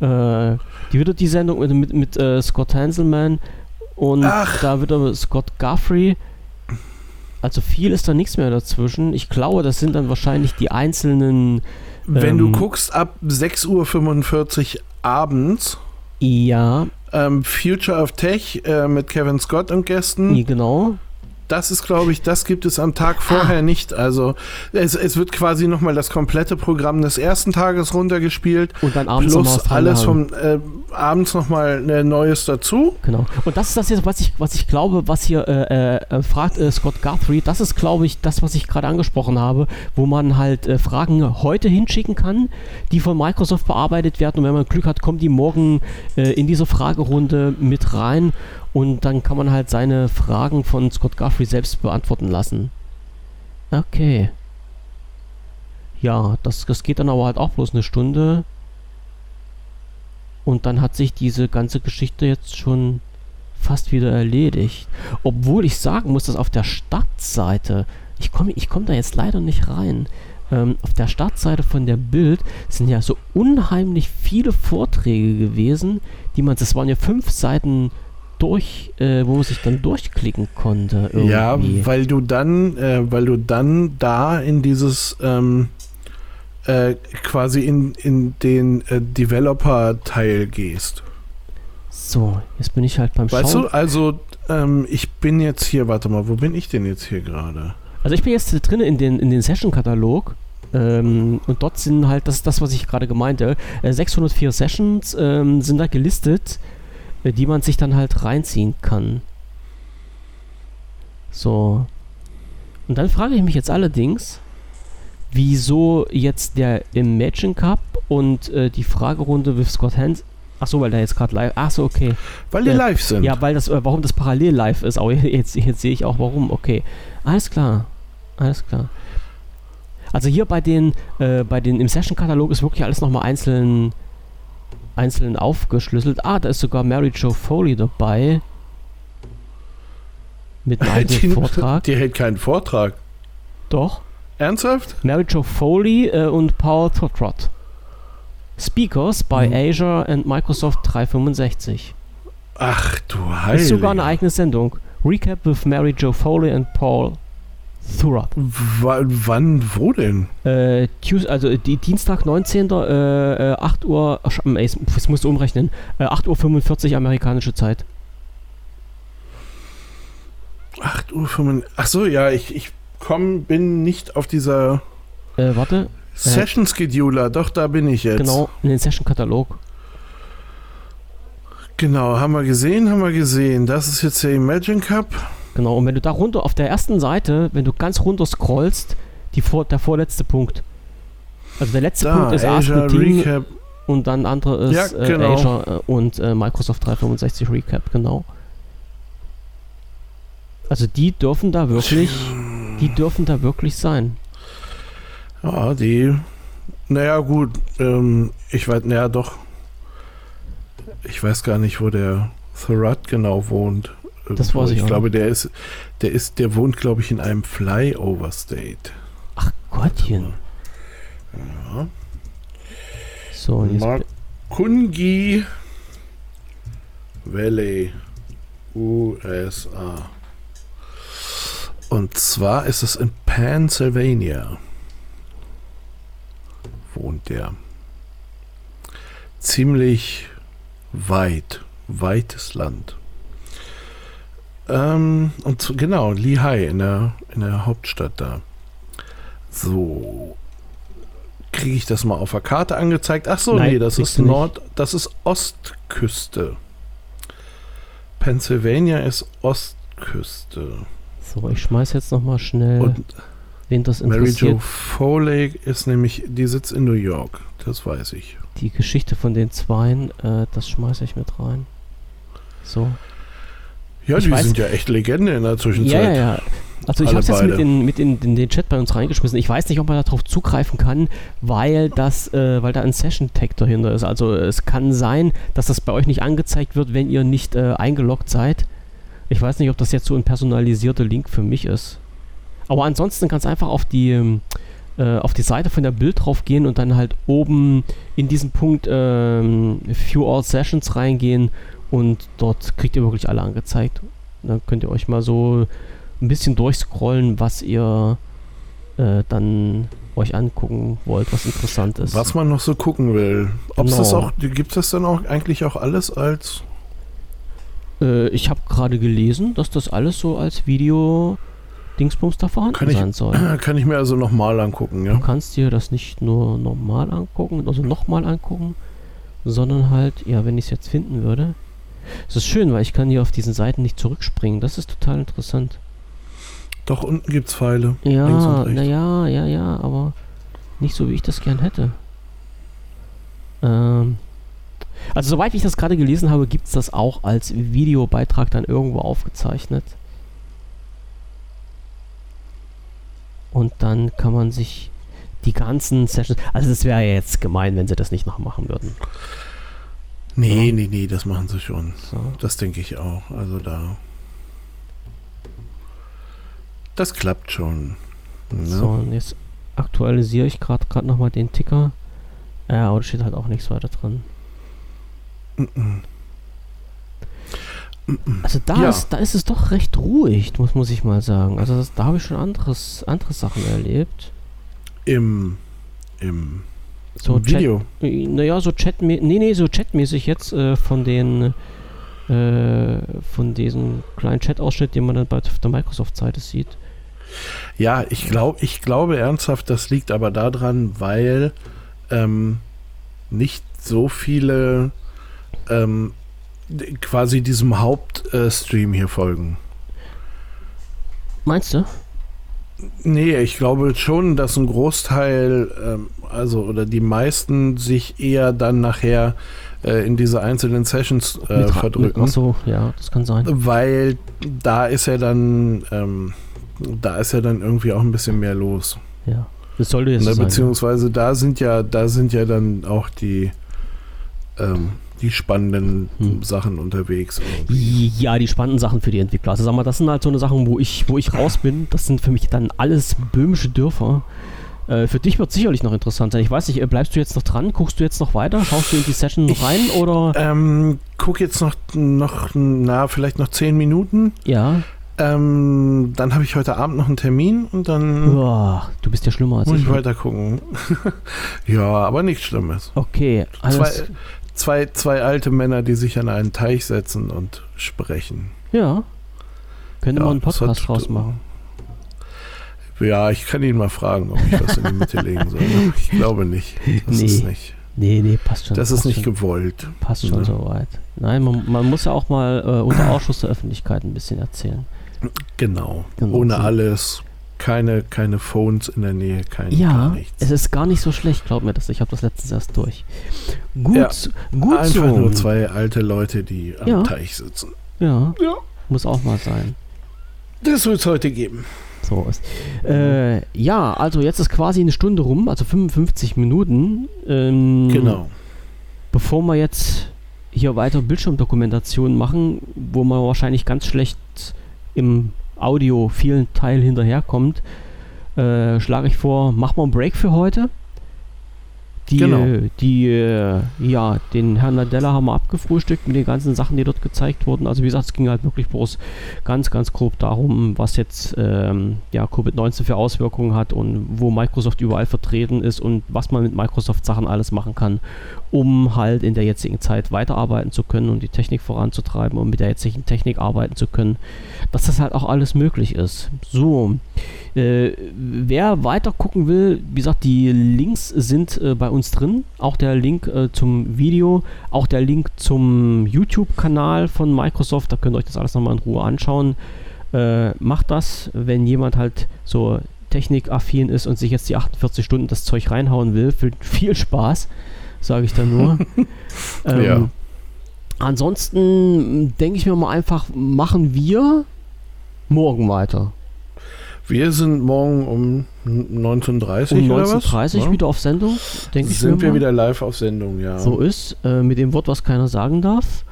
Speaker 2: Äh, die wieder die Sendung mit, mit, mit äh, Scott Hanselman und ach. da wieder Scott Guthrie also viel ist da nichts mehr dazwischen. Ich glaube, das sind dann wahrscheinlich die einzelnen.
Speaker 1: Wenn ähm, du guckst, ab 6.45 Uhr abends.
Speaker 2: Ja.
Speaker 1: Ähm, Future of Tech äh, mit Kevin Scott und Gästen.
Speaker 2: Genau
Speaker 1: das ist, glaube ich, das gibt es am Tag vorher ah. nicht. Also es, es wird quasi nochmal das komplette Programm des ersten Tages runtergespielt.
Speaker 2: Und dann abends
Speaker 1: plus alles vom äh, abends nochmal äh, Neues dazu.
Speaker 2: Genau. Und das ist das jetzt, was ich, was ich glaube, was hier äh, äh, fragt äh, Scott Guthrie. Das ist, glaube ich, das, was ich gerade angesprochen habe, wo man halt äh, Fragen heute hinschicken kann, die von Microsoft bearbeitet werden. Und wenn man Glück hat, kommen die morgen in diese Fragerunde mit rein. Und dann kann man halt seine Fragen von Scott Guthrie selbst beantworten lassen. Okay. Ja, das, das geht dann aber halt auch bloß eine Stunde. Und dann hat sich diese ganze Geschichte jetzt schon fast wieder erledigt. Obwohl ich sagen muss, dass auf der Startseite, ich komme ich komm da jetzt leider nicht rein, ähm, auf der Startseite von der Bild sind ja so unheimlich viele Vorträge gewesen, die man, das waren ja fünf Seiten durch, äh, wo man sich dann durchklicken konnte.
Speaker 1: Irgendwie. Ja, weil du dann, äh, weil du dann da in dieses ähm, äh, quasi in, in den äh, Developer-Teil gehst.
Speaker 2: So, jetzt bin ich halt beim
Speaker 1: weißt Schauen. Weißt du, also ähm, ich bin jetzt hier, warte mal, wo bin ich denn jetzt hier gerade?
Speaker 2: Also ich bin jetzt drin in den, in den Session-Katalog ähm, und dort sind halt, das ist das, was ich gerade meinte, äh, 604 Sessions ähm, sind da gelistet äh, die man sich dann halt reinziehen kann. So. Und dann frage ich mich jetzt allerdings, wieso jetzt der Imagine Cup und äh, die Fragerunde with Scott Hans. Ach so, weil der jetzt gerade live. Ach so, okay.
Speaker 1: Weil die
Speaker 2: Äh,
Speaker 1: live sind.
Speaker 2: Ja, weil das, äh, warum das parallel live ist. Aber jetzt, jetzt sehe ich auch warum. Okay. Alles klar. Alles klar. Also hier bei den, äh, bei den im Session-Katalog ist wirklich alles nochmal einzeln, einzeln aufgeschlüsselt. Ah, da ist sogar Mary Jo Foley dabei. Mit einem
Speaker 1: die,
Speaker 2: Vortrag.
Speaker 1: die hält keinen Vortrag.
Speaker 2: Doch.
Speaker 1: Ernsthaft?
Speaker 2: Mary Jo Foley äh, und Paul Totrot. Speakers by
Speaker 1: Mhm.
Speaker 2: Azure and Microsoft 365.
Speaker 1: Ach du Heilige.
Speaker 2: Ist sogar eine eigene Sendung. Recap with Mary Jo Foley and Paul Thurrott.
Speaker 1: W wann, wo denn?
Speaker 2: Äh, Tues also die Dienstag 19. Äh, äh, 8 Uhr, ach, sch- ey, das musst du umrechnen, äh, 8 Uhr 45 amerikanische Zeit.
Speaker 1: 8 Uhr 5. Ach so, ja, ich, ich komm, bin nicht auf dieser
Speaker 2: Äh, warte,
Speaker 1: Session Scheduler. Doch, da bin ich jetzt.
Speaker 2: genau, in den Session-Katalog.
Speaker 1: Genau, haben wir gesehen, haben wir gesehen. Das ist jetzt der Imagine Cup.
Speaker 2: Genau, und wenn du da runter auf der ersten Seite, wenn du ganz runter scrollst, die vor, der vorletzte Punkt. Also der letzte
Speaker 1: Da,
Speaker 2: Punkt ist Team
Speaker 1: Recap.
Speaker 2: und dann andere ist
Speaker 1: Ja, genau.
Speaker 2: äh, Azure äh, und äh, Microsoft 365 Recap, genau. Also die dürfen da wirklich, die dürfen da wirklich sein.
Speaker 1: Ja, die. Naja, gut. Ähm, ich weiß, naja, doch. Ich weiß gar nicht, wo der Thurrott genau wohnt.
Speaker 2: Das
Speaker 1: Irgendwo.
Speaker 2: weiß ich
Speaker 1: Ich glaube, der ist, der ist, der wohnt, glaube ich, in einem Flyover State.
Speaker 2: Ach Gottchen.
Speaker 1: Ja.
Speaker 2: So, jetzt,
Speaker 1: Makungi Valley, USA. Und zwar ist es in Pennsylvania. Wohnt der. Ziemlich weit, weites Land. Ähm, und zu, genau, Lehigh in der, in der Hauptstadt da. So. Kriege ich das mal auf der Karte angezeigt? Ach so,
Speaker 2: Nein,
Speaker 1: nee, das ist
Speaker 2: du nicht.
Speaker 1: Nord, das ist Ostküste. Pennsylvania ist Ostküste.
Speaker 2: so, ich schmeiß jetzt nochmal schnell,
Speaker 1: Und
Speaker 2: wen das
Speaker 1: Mary Jo
Speaker 2: interessiert,
Speaker 1: Foley ist nämlich, die sitzt in New York. Das weiß ich.
Speaker 2: die Geschichte von den Zweien, äh, das schmeiße ich mit rein. So.
Speaker 1: Ja,
Speaker 2: Ich
Speaker 1: die
Speaker 2: weiß-
Speaker 1: sind ja echt Legende in der
Speaker 2: Ja,
Speaker 1: Zwischenzeit.
Speaker 2: ja, ja. Also ich habe es jetzt mit, in, mit in, in den Chat bei uns reingeschmissen. Ich weiß nicht, ob man darauf zugreifen kann, weil das, äh, weil da ein Session-Tag dahinter ist. Also es kann sein, dass das bei euch nicht angezeigt wird, wenn ihr nicht äh, eingeloggt seid. Ich weiß nicht, ob das jetzt so ein personalisierter Link für mich ist. Aber ansonsten kannst du einfach auf die ähm, äh, auf die Seite von der Bild drauf gehen und dann halt oben in diesen Punkt ähm, View All Sessions reingehen und dort kriegt ihr wirklich alle angezeigt. Und dann könnt ihr euch mal so ein bisschen durchscrollen, was ihr äh, dann euch angucken wollt, was interessant ist.
Speaker 1: Was man noch so gucken will.
Speaker 2: Genau.
Speaker 1: das auch, gibt es das dann auch eigentlich auch alles als
Speaker 2: Äh, ich habe gerade gelesen, dass das alles so als Video Dingsbums da vorhanden
Speaker 1: Kann ich-
Speaker 2: sein soll.
Speaker 1: Kann ich mir also nochmal angucken,
Speaker 2: Du
Speaker 1: ja?
Speaker 2: kannst dir das nicht nur normal angucken, also nochmal angucken, sondern halt, ja, wenn ich es jetzt finden würde. Es ist schön, weil ich kann hier auf diesen Seiten nicht zurückspringen. Das ist total interessant.
Speaker 1: Doch, unten gibt's Pfeile. Links
Speaker 2: Ja, naja, ja, ja, aber nicht so, wie ich das gern hätte. Ähm, also soweit ich das gerade gelesen habe, gibt es das auch als Videobeitrag dann irgendwo aufgezeichnet. Und dann kann man sich die ganzen Sessions. Also es wäre ja jetzt gemein, wenn sie das nicht nachmachen würden.
Speaker 1: Nee, nee, nee, das machen sie schon.
Speaker 2: So.
Speaker 1: Das denke ich auch. Also da. Das klappt schon. Ne?
Speaker 2: So, und jetzt aktualisiere ich gerade gerade nochmal den Ticker. Ja, aber da steht halt auch nichts weiter drin.
Speaker 1: Mhm.
Speaker 2: Also da,
Speaker 1: Ja.
Speaker 2: ist, da ist es doch recht ruhig, muss, muss ich mal sagen. Also das, da habe ich schon anderes, andere Sachen erlebt.
Speaker 1: Im, im
Speaker 2: So Chat,
Speaker 1: Video.
Speaker 2: äh, naja, so Chat, nee, nee, so chatmäßig jetzt äh, von den äh, von diesem kleinen Chat-Ausschnitt, den man dann bei auf der Microsoft-Seite sieht.
Speaker 1: Ja, ich glaube, ich glaube ernsthaft, das liegt aber daran, weil ähm, nicht so viele ähm, quasi diesem Hauptstream hier folgen.
Speaker 2: Meinst du?
Speaker 1: Nee, ich glaube schon, dass ein Großteil, ähm, also oder die meisten sich eher dann nachher äh, in diese einzelnen Sessions äh,
Speaker 2: Mit-
Speaker 1: verdrücken.
Speaker 2: Mit, achso, ja, das kann sein.
Speaker 1: Weil da ist ja dann, ähm, da ist ja dann irgendwie auch ein bisschen mehr los.
Speaker 2: Ja. Das sollte jetzt
Speaker 1: Ne,
Speaker 2: so sein.
Speaker 1: beziehungsweise da sind ja, da sind ja dann auch die, ähm, die spannenden
Speaker 2: Hm.
Speaker 1: Sachen unterwegs. irgendwie.
Speaker 2: Ja, die spannenden Sachen für die Entwickler. Also sag mal, das sind halt so eine Sachen, wo ich, wo ich raus bin. Das sind für mich dann alles böhmische Dörfer. Äh, für dich wird sicherlich noch interessant sein. Ich weiß nicht, äh, bleibst du jetzt noch dran? Guckst du jetzt noch weiter? Schaust du in die Session
Speaker 1: Ich-
Speaker 2: rein oder?
Speaker 1: Ähm, guck jetzt noch, noch, na, vielleicht noch zehn Minuten.
Speaker 2: Ja.
Speaker 1: Ähm, dann habe ich heute Abend noch einen Termin und dann
Speaker 2: Uah, du bist ja schlimmer als
Speaker 1: muss
Speaker 2: ich.
Speaker 1: ich weiter gucken. ja, aber nichts Schlimmes.
Speaker 2: Okay, alles.
Speaker 1: Zwei, zwei, zwei alte Männer, die sich an einen Teich setzen und sprechen.
Speaker 2: ja. Könnte
Speaker 1: Ja,
Speaker 2: man einen Podcast
Speaker 1: hat-
Speaker 2: draus machen.
Speaker 1: Ja, ich kann ihn mal fragen, ob ich das in die Mitte legen soll. Ich glaube nicht. Das
Speaker 2: Nee.
Speaker 1: ist nicht.
Speaker 2: Nee, nee, passt schon.
Speaker 1: Das ist
Speaker 2: passt
Speaker 1: nicht
Speaker 2: schon,
Speaker 1: gewollt.
Speaker 2: passt schon
Speaker 1: ne?
Speaker 2: soweit. Nein, man, man muss ja auch mal äh, unter Ausschuss der Öffentlichkeit ein bisschen erzählen.
Speaker 1: Genau.
Speaker 2: Genau.
Speaker 1: Ohne alles. Keine, keine Phones in der Nähe, kein gar
Speaker 2: Ja, es ist gar nicht so schlecht, glaub mir das. Ich habe das letztens erst durch. Gut,
Speaker 1: Ja,
Speaker 2: gut
Speaker 1: Einfach
Speaker 2: so.
Speaker 1: nur zwei alte Leute, die am
Speaker 2: Ja.
Speaker 1: Teich sitzen.
Speaker 2: Ja,
Speaker 1: Ja.
Speaker 2: muss auch mal sein.
Speaker 1: Das wird es heute geben.
Speaker 2: So ist. Äh, ja, also jetzt ist quasi eine Stunde rum, also 55 Minuten. Ähm,
Speaker 1: Genau.
Speaker 2: Bevor wir jetzt hier weiter Bildschirmdokumentation machen, wo man wahrscheinlich ganz schlecht im Audio vielen Teil hinterherkommt, äh, schlage ich vor, machen wir einen Break für heute. Die,
Speaker 1: Genau.
Speaker 2: die äh, ja, den Herrn Nadella haben wir abgefrühstückt mit den ganzen Sachen, die dort gezeigt wurden. Also wie gesagt, es ging halt wirklich bloß ganz, ganz grob darum, was jetzt ähm, ja, Covid-19 für Auswirkungen hat und wo Microsoft überall vertreten ist und was man mit Microsoft-Sachen alles machen kann, um halt in der jetzigen Zeit weiterarbeiten zu können und die Technik voranzutreiben und mit der jetzigen Technik arbeiten zu können, dass das halt auch alles möglich ist. So, äh, wer weiter gucken will, wie gesagt, die Links sind äh, bei uns drin. Auch der Link äh, zum Video, auch der Link zum YouTube-Kanal von Microsoft. Da könnt ihr euch das alles nochmal in Ruhe anschauen. Äh, macht das, wenn jemand halt so technikaffin ist und sich jetzt die 48 Stunden das Zeug reinhauen will. Viel, viel Spaß, sage ich da nur. ähm,
Speaker 1: Ja.
Speaker 2: Ansonsten denke ich mir mal einfach, machen wir morgen weiter.
Speaker 1: Wir sind morgen um 19.30
Speaker 2: Um
Speaker 1: oder was?
Speaker 2: 19.30
Speaker 1: Ja?
Speaker 2: wieder auf Sendung, denke ich
Speaker 1: Sind wir
Speaker 2: mal.
Speaker 1: wieder live auf Sendung, ja.
Speaker 2: So ist, äh, mit dem Wort, was keiner sagen darf.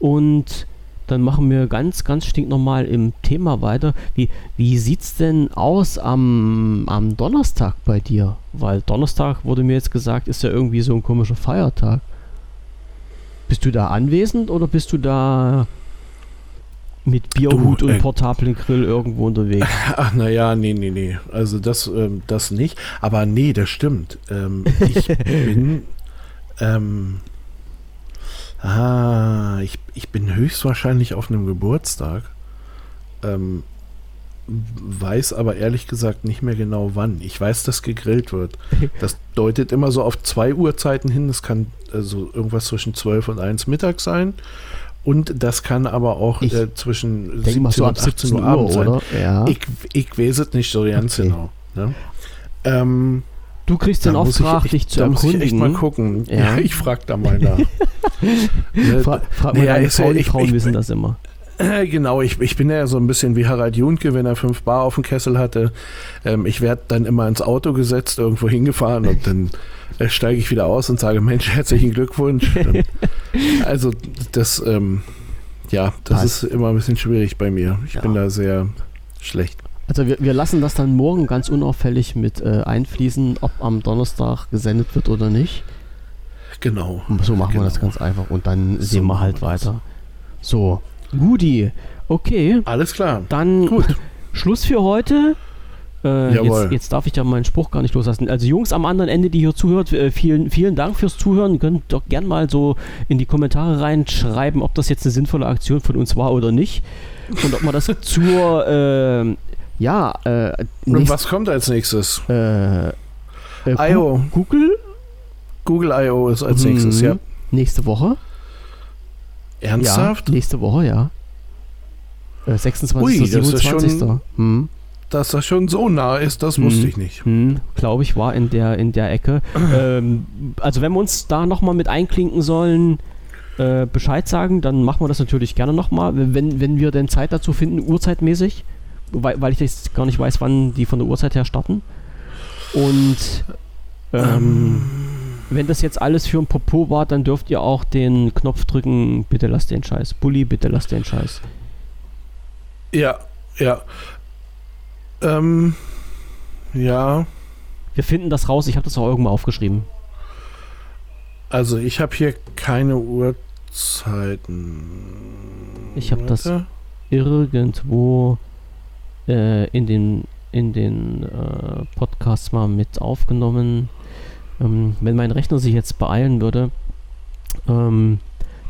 Speaker 2: Und dann machen wir ganz, ganz stinknormal im Thema weiter. Wie, wie sieht's denn aus am, am Donnerstag bei dir? Weil Donnerstag wurde mir jetzt gesagt, ist ja irgendwie so ein komischer Feiertag. Bist du da anwesend oder bist du da mit Bierhut
Speaker 1: Du,
Speaker 2: und
Speaker 1: äh,
Speaker 2: portablen Grill irgendwo unterwegs?
Speaker 1: Ach, naja, nee, nee, nee. Also das, ähm, das nicht. Aber nee, das stimmt. Ähm, ich bin, ähm, ah, ich, ich bin höchstwahrscheinlich auf einem Geburtstag. Ähm, weiß aber ehrlich gesagt nicht mehr genau wann. Ich weiß, dass gegrillt wird. Das deutet immer so auf zwei Uhrzeiten hin. Das kann also irgendwas zwischen 12 und 1 Mittag sein. Und das kann aber auch äh, zwischen
Speaker 2: Denk mal
Speaker 1: 17
Speaker 2: so
Speaker 1: und 18
Speaker 2: 17
Speaker 1: Uhr
Speaker 2: Uhr,
Speaker 1: abends sein.
Speaker 2: Ja.
Speaker 1: Ich, ich weiß es nicht so ganz
Speaker 2: Okay.
Speaker 1: genau. Ne? Ähm,
Speaker 2: Du kriegst den
Speaker 1: da ich
Speaker 2: Auftrag,
Speaker 1: echt-
Speaker 2: dich zu
Speaker 1: da muss ich echt mal gucken.
Speaker 2: Ja.
Speaker 1: Ja, ich frag da mal nach. Ne,
Speaker 2: Fra frag mal
Speaker 1: Naja,
Speaker 2: deine
Speaker 1: ja-
Speaker 2: Frau, die
Speaker 1: ich-
Speaker 2: Frauen
Speaker 1: ich-
Speaker 2: wissen das immer.
Speaker 1: äh, genau, ich, ich bin ja so ein bisschen wie Harald Junke, wenn er fünf Bar auf dem Kessel hatte. Ähm, ich werde dann immer ins Auto gesetzt, irgendwo hingefahren und dann äh, steige ich wieder aus und sage, Mensch, herzlichen Glückwunsch. Ähm, also das, ähm, ja, das
Speaker 2: Passt.
Speaker 1: ist immer ein bisschen schwierig bei mir. Ich
Speaker 2: Ja.
Speaker 1: bin da sehr schlecht.
Speaker 2: Also wir, wir lassen das dann morgen ganz unauffällig mit äh, einfließen, ob am Donnerstag gesendet wird oder nicht.
Speaker 1: Genau.
Speaker 2: So machen wir das
Speaker 1: Genau.
Speaker 2: ganz einfach und dann
Speaker 1: So
Speaker 2: sehen wir halt
Speaker 1: wir das.
Speaker 2: weiter. So, Gudi. Okay,
Speaker 1: Alles klar.
Speaker 2: dann
Speaker 1: Gut.
Speaker 2: Schluss für heute. Äh,
Speaker 1: Jawohl.
Speaker 2: jetzt, jetzt darf ich ja meinen Spruch gar nicht loslassen. Also Jungs am anderen Ende, die hier zuhört, äh, vielen, vielen Dank fürs Zuhören. Ihr könnt doch gern mal so in die Kommentare reinschreiben, ob das jetzt eine sinnvolle Aktion von uns war oder nicht. Und ob man das zur, äh, ja, äh,
Speaker 1: Und was kommt als nächstes?
Speaker 2: äh, äh,
Speaker 1: I.O.
Speaker 2: Google
Speaker 1: Google I.O. ist als nächstes,
Speaker 2: Mhm.
Speaker 1: ja.
Speaker 2: nächste Woche.
Speaker 1: Ernsthaft?
Speaker 2: Ja, nächste Woche, ja. Äh, 26.
Speaker 1: Ui, das ist
Speaker 2: 27.
Speaker 1: schon-
Speaker 2: Hm.
Speaker 1: dass das schon so nah ist, das
Speaker 2: Hm.
Speaker 1: wusste ich nicht.
Speaker 2: Hm, Glaube ich, war in der, in der Ecke. ähm, also wenn wir uns da nochmal mit einklinken sollen, äh, Bescheid sagen, dann machen wir das natürlich gerne nochmal, wenn, wenn wir denn Zeit dazu finden, uhrzeitmäßig, weil, weil ich jetzt gar nicht weiß, wann die von der Uhrzeit her starten. Und ähm, wenn das jetzt alles für ein Popo war, dann dürft ihr auch den Knopf drücken, bitte lasst den Scheiß. Bulli, bitte lasst den Scheiß.
Speaker 1: Ja, ja. Ähm, ja,
Speaker 2: Wir finden das raus, ich habe das auch irgendwo aufgeschrieben.
Speaker 1: also ich habe hier keine Uhrzeiten.
Speaker 2: Ich hab das- irgendwo äh, in den, in den äh, Podcasts mal mit aufgenommen. Ähm, wenn mein Rechner sich jetzt beeilen würde, ähm,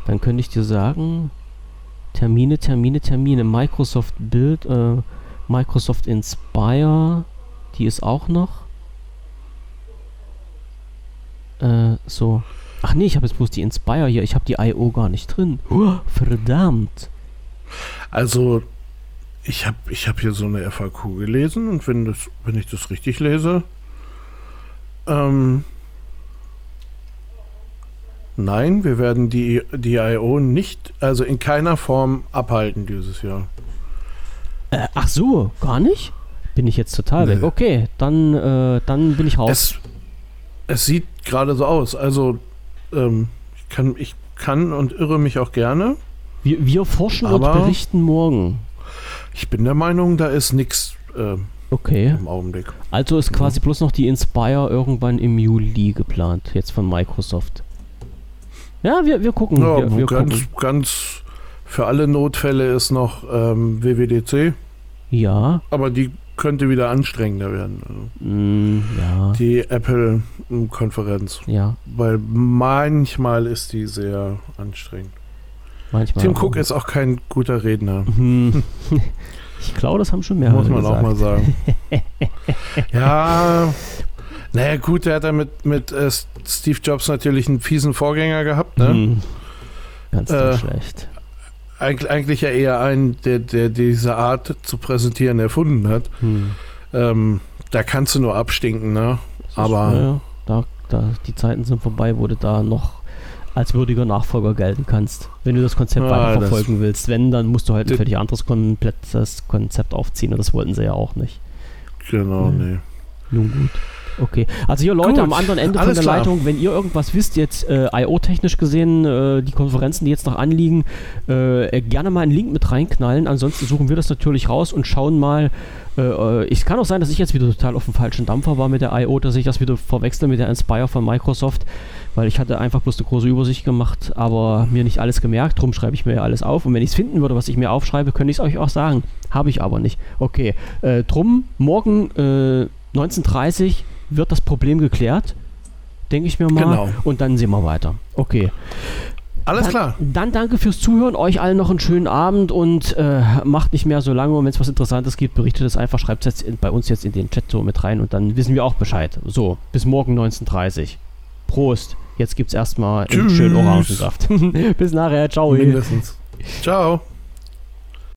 Speaker 2: dann könnte ich dir sagen, Termine, Termine, Termine. Microsoft Build, äh, Microsoft Inspire, die ist auch noch. Äh, so. Ach nee, ich habe jetzt bloß die Inspire hier. Ich habe die I.O. gar nicht drin. Huh, verdammt.
Speaker 1: Also, ich habe ich hab hier so eine FAQ gelesen und wenn, das, wenn ich das richtig lese, ähm, nein, wir werden die, die I.O. nicht, also in keiner Form abhalten dieses Jahr.
Speaker 2: Äh, ach so, gar nicht? Bin ich jetzt total
Speaker 1: Nö.
Speaker 2: weg. Okay, dann, äh, dann bin ich raus.
Speaker 1: Es, es sieht gerade so aus. Also, ähm, ich, kann, ich kann und irre mich auch gerne.
Speaker 2: Wir, wir forschen und berichten morgen.
Speaker 1: Ich bin der Meinung, da ist nichts äh,
Speaker 2: Okay.
Speaker 1: im Augenblick.
Speaker 2: Also ist quasi bloß noch die Inspire irgendwann im Juli geplant, jetzt von Microsoft. Ja, wir, wir gucken.
Speaker 1: Ja,
Speaker 2: wir, wir
Speaker 1: ganz,
Speaker 2: gucken.
Speaker 1: ganz für alle Notfälle ist noch ähm, WWDC,
Speaker 2: Ja,
Speaker 1: aber die könnte wieder anstrengender werden. Also
Speaker 2: mm, ja,
Speaker 1: die Apple-Konferenz.
Speaker 2: ja,
Speaker 1: Weil manchmal ist die sehr anstrengend.
Speaker 2: Manchmal.
Speaker 1: Tim Cook ist auch kein guter Redner.
Speaker 2: Hm. Ich glaube, das haben schon mehrere
Speaker 1: muss man
Speaker 2: gesagt.
Speaker 1: auch mal sagen. ja, naja gut, der hat ja mit, mit äh, Steve Jobs natürlich einen fiesen Vorgänger gehabt. Ne?
Speaker 2: Hm. Ganz
Speaker 1: Äh,
Speaker 2: schlecht.
Speaker 1: Eig eigentlich ja eher einen, der, der diese Art zu präsentieren erfunden hat.
Speaker 2: Hm.
Speaker 1: Ähm, da kannst du nur abstinken, ne?
Speaker 2: Das ist-
Speaker 1: Aber
Speaker 2: ja, da, da, die Zeiten sind vorbei, du da noch als würdiger Nachfolger gelten kannst. Wenn du das Konzept
Speaker 1: Ah,
Speaker 2: weiter
Speaker 1: das-
Speaker 2: verfolgen willst. Wenn, dann musst du halt ein völlig anderes komplettes Konzept aufziehen und das wollten sie ja auch nicht.
Speaker 1: genau,
Speaker 2: Hm.
Speaker 1: nee.
Speaker 2: Nun gut. Okay. Also hier Leute
Speaker 1: Gut,
Speaker 2: am anderen Ende von
Speaker 1: alles
Speaker 2: der
Speaker 1: klar.
Speaker 2: Leitung, wenn ihr irgendwas wisst, jetzt äh, IO-technisch gesehen, äh, die Konferenzen, die jetzt noch anliegen, äh, gerne mal einen Link mit reinknallen. Ansonsten suchen wir das natürlich raus und schauen mal. Äh, äh, es kann auch sein, dass ich jetzt wieder total auf dem falschen Dampfer war mit der IO, dass ich das wieder verwechsel mit der Inspire von Microsoft, weil ich hatte einfach bloß eine große Übersicht gemacht, aber mir nicht alles gemerkt. Drum schreibe ich mir ja alles auf. Und wenn ich es finden würde, was ich mir aufschreibe, könnte ich es euch auch sagen. Habe ich aber nicht. Okay. Äh, drum, morgen äh, 19.30 wird das Problem geklärt. Denke ich mir mal.
Speaker 1: Genau.
Speaker 2: Und dann sehen wir weiter. Okay.
Speaker 1: Alles
Speaker 2: dann,
Speaker 1: klar.
Speaker 2: Dann danke fürs Zuhören. Euch allen noch einen schönen Abend und äh, macht nicht mehr so lange. Und wenn es was Interessantes gibt, berichtet es einfach. Schreibt es bei uns jetzt in den Chat so mit rein und dann wissen wir auch Bescheid. So, bis morgen 19.30 Prost. Jetzt gibt es erstmal einen schönen Orangensaft. bis nachher. Ciao.
Speaker 1: Mindestens. Ciao.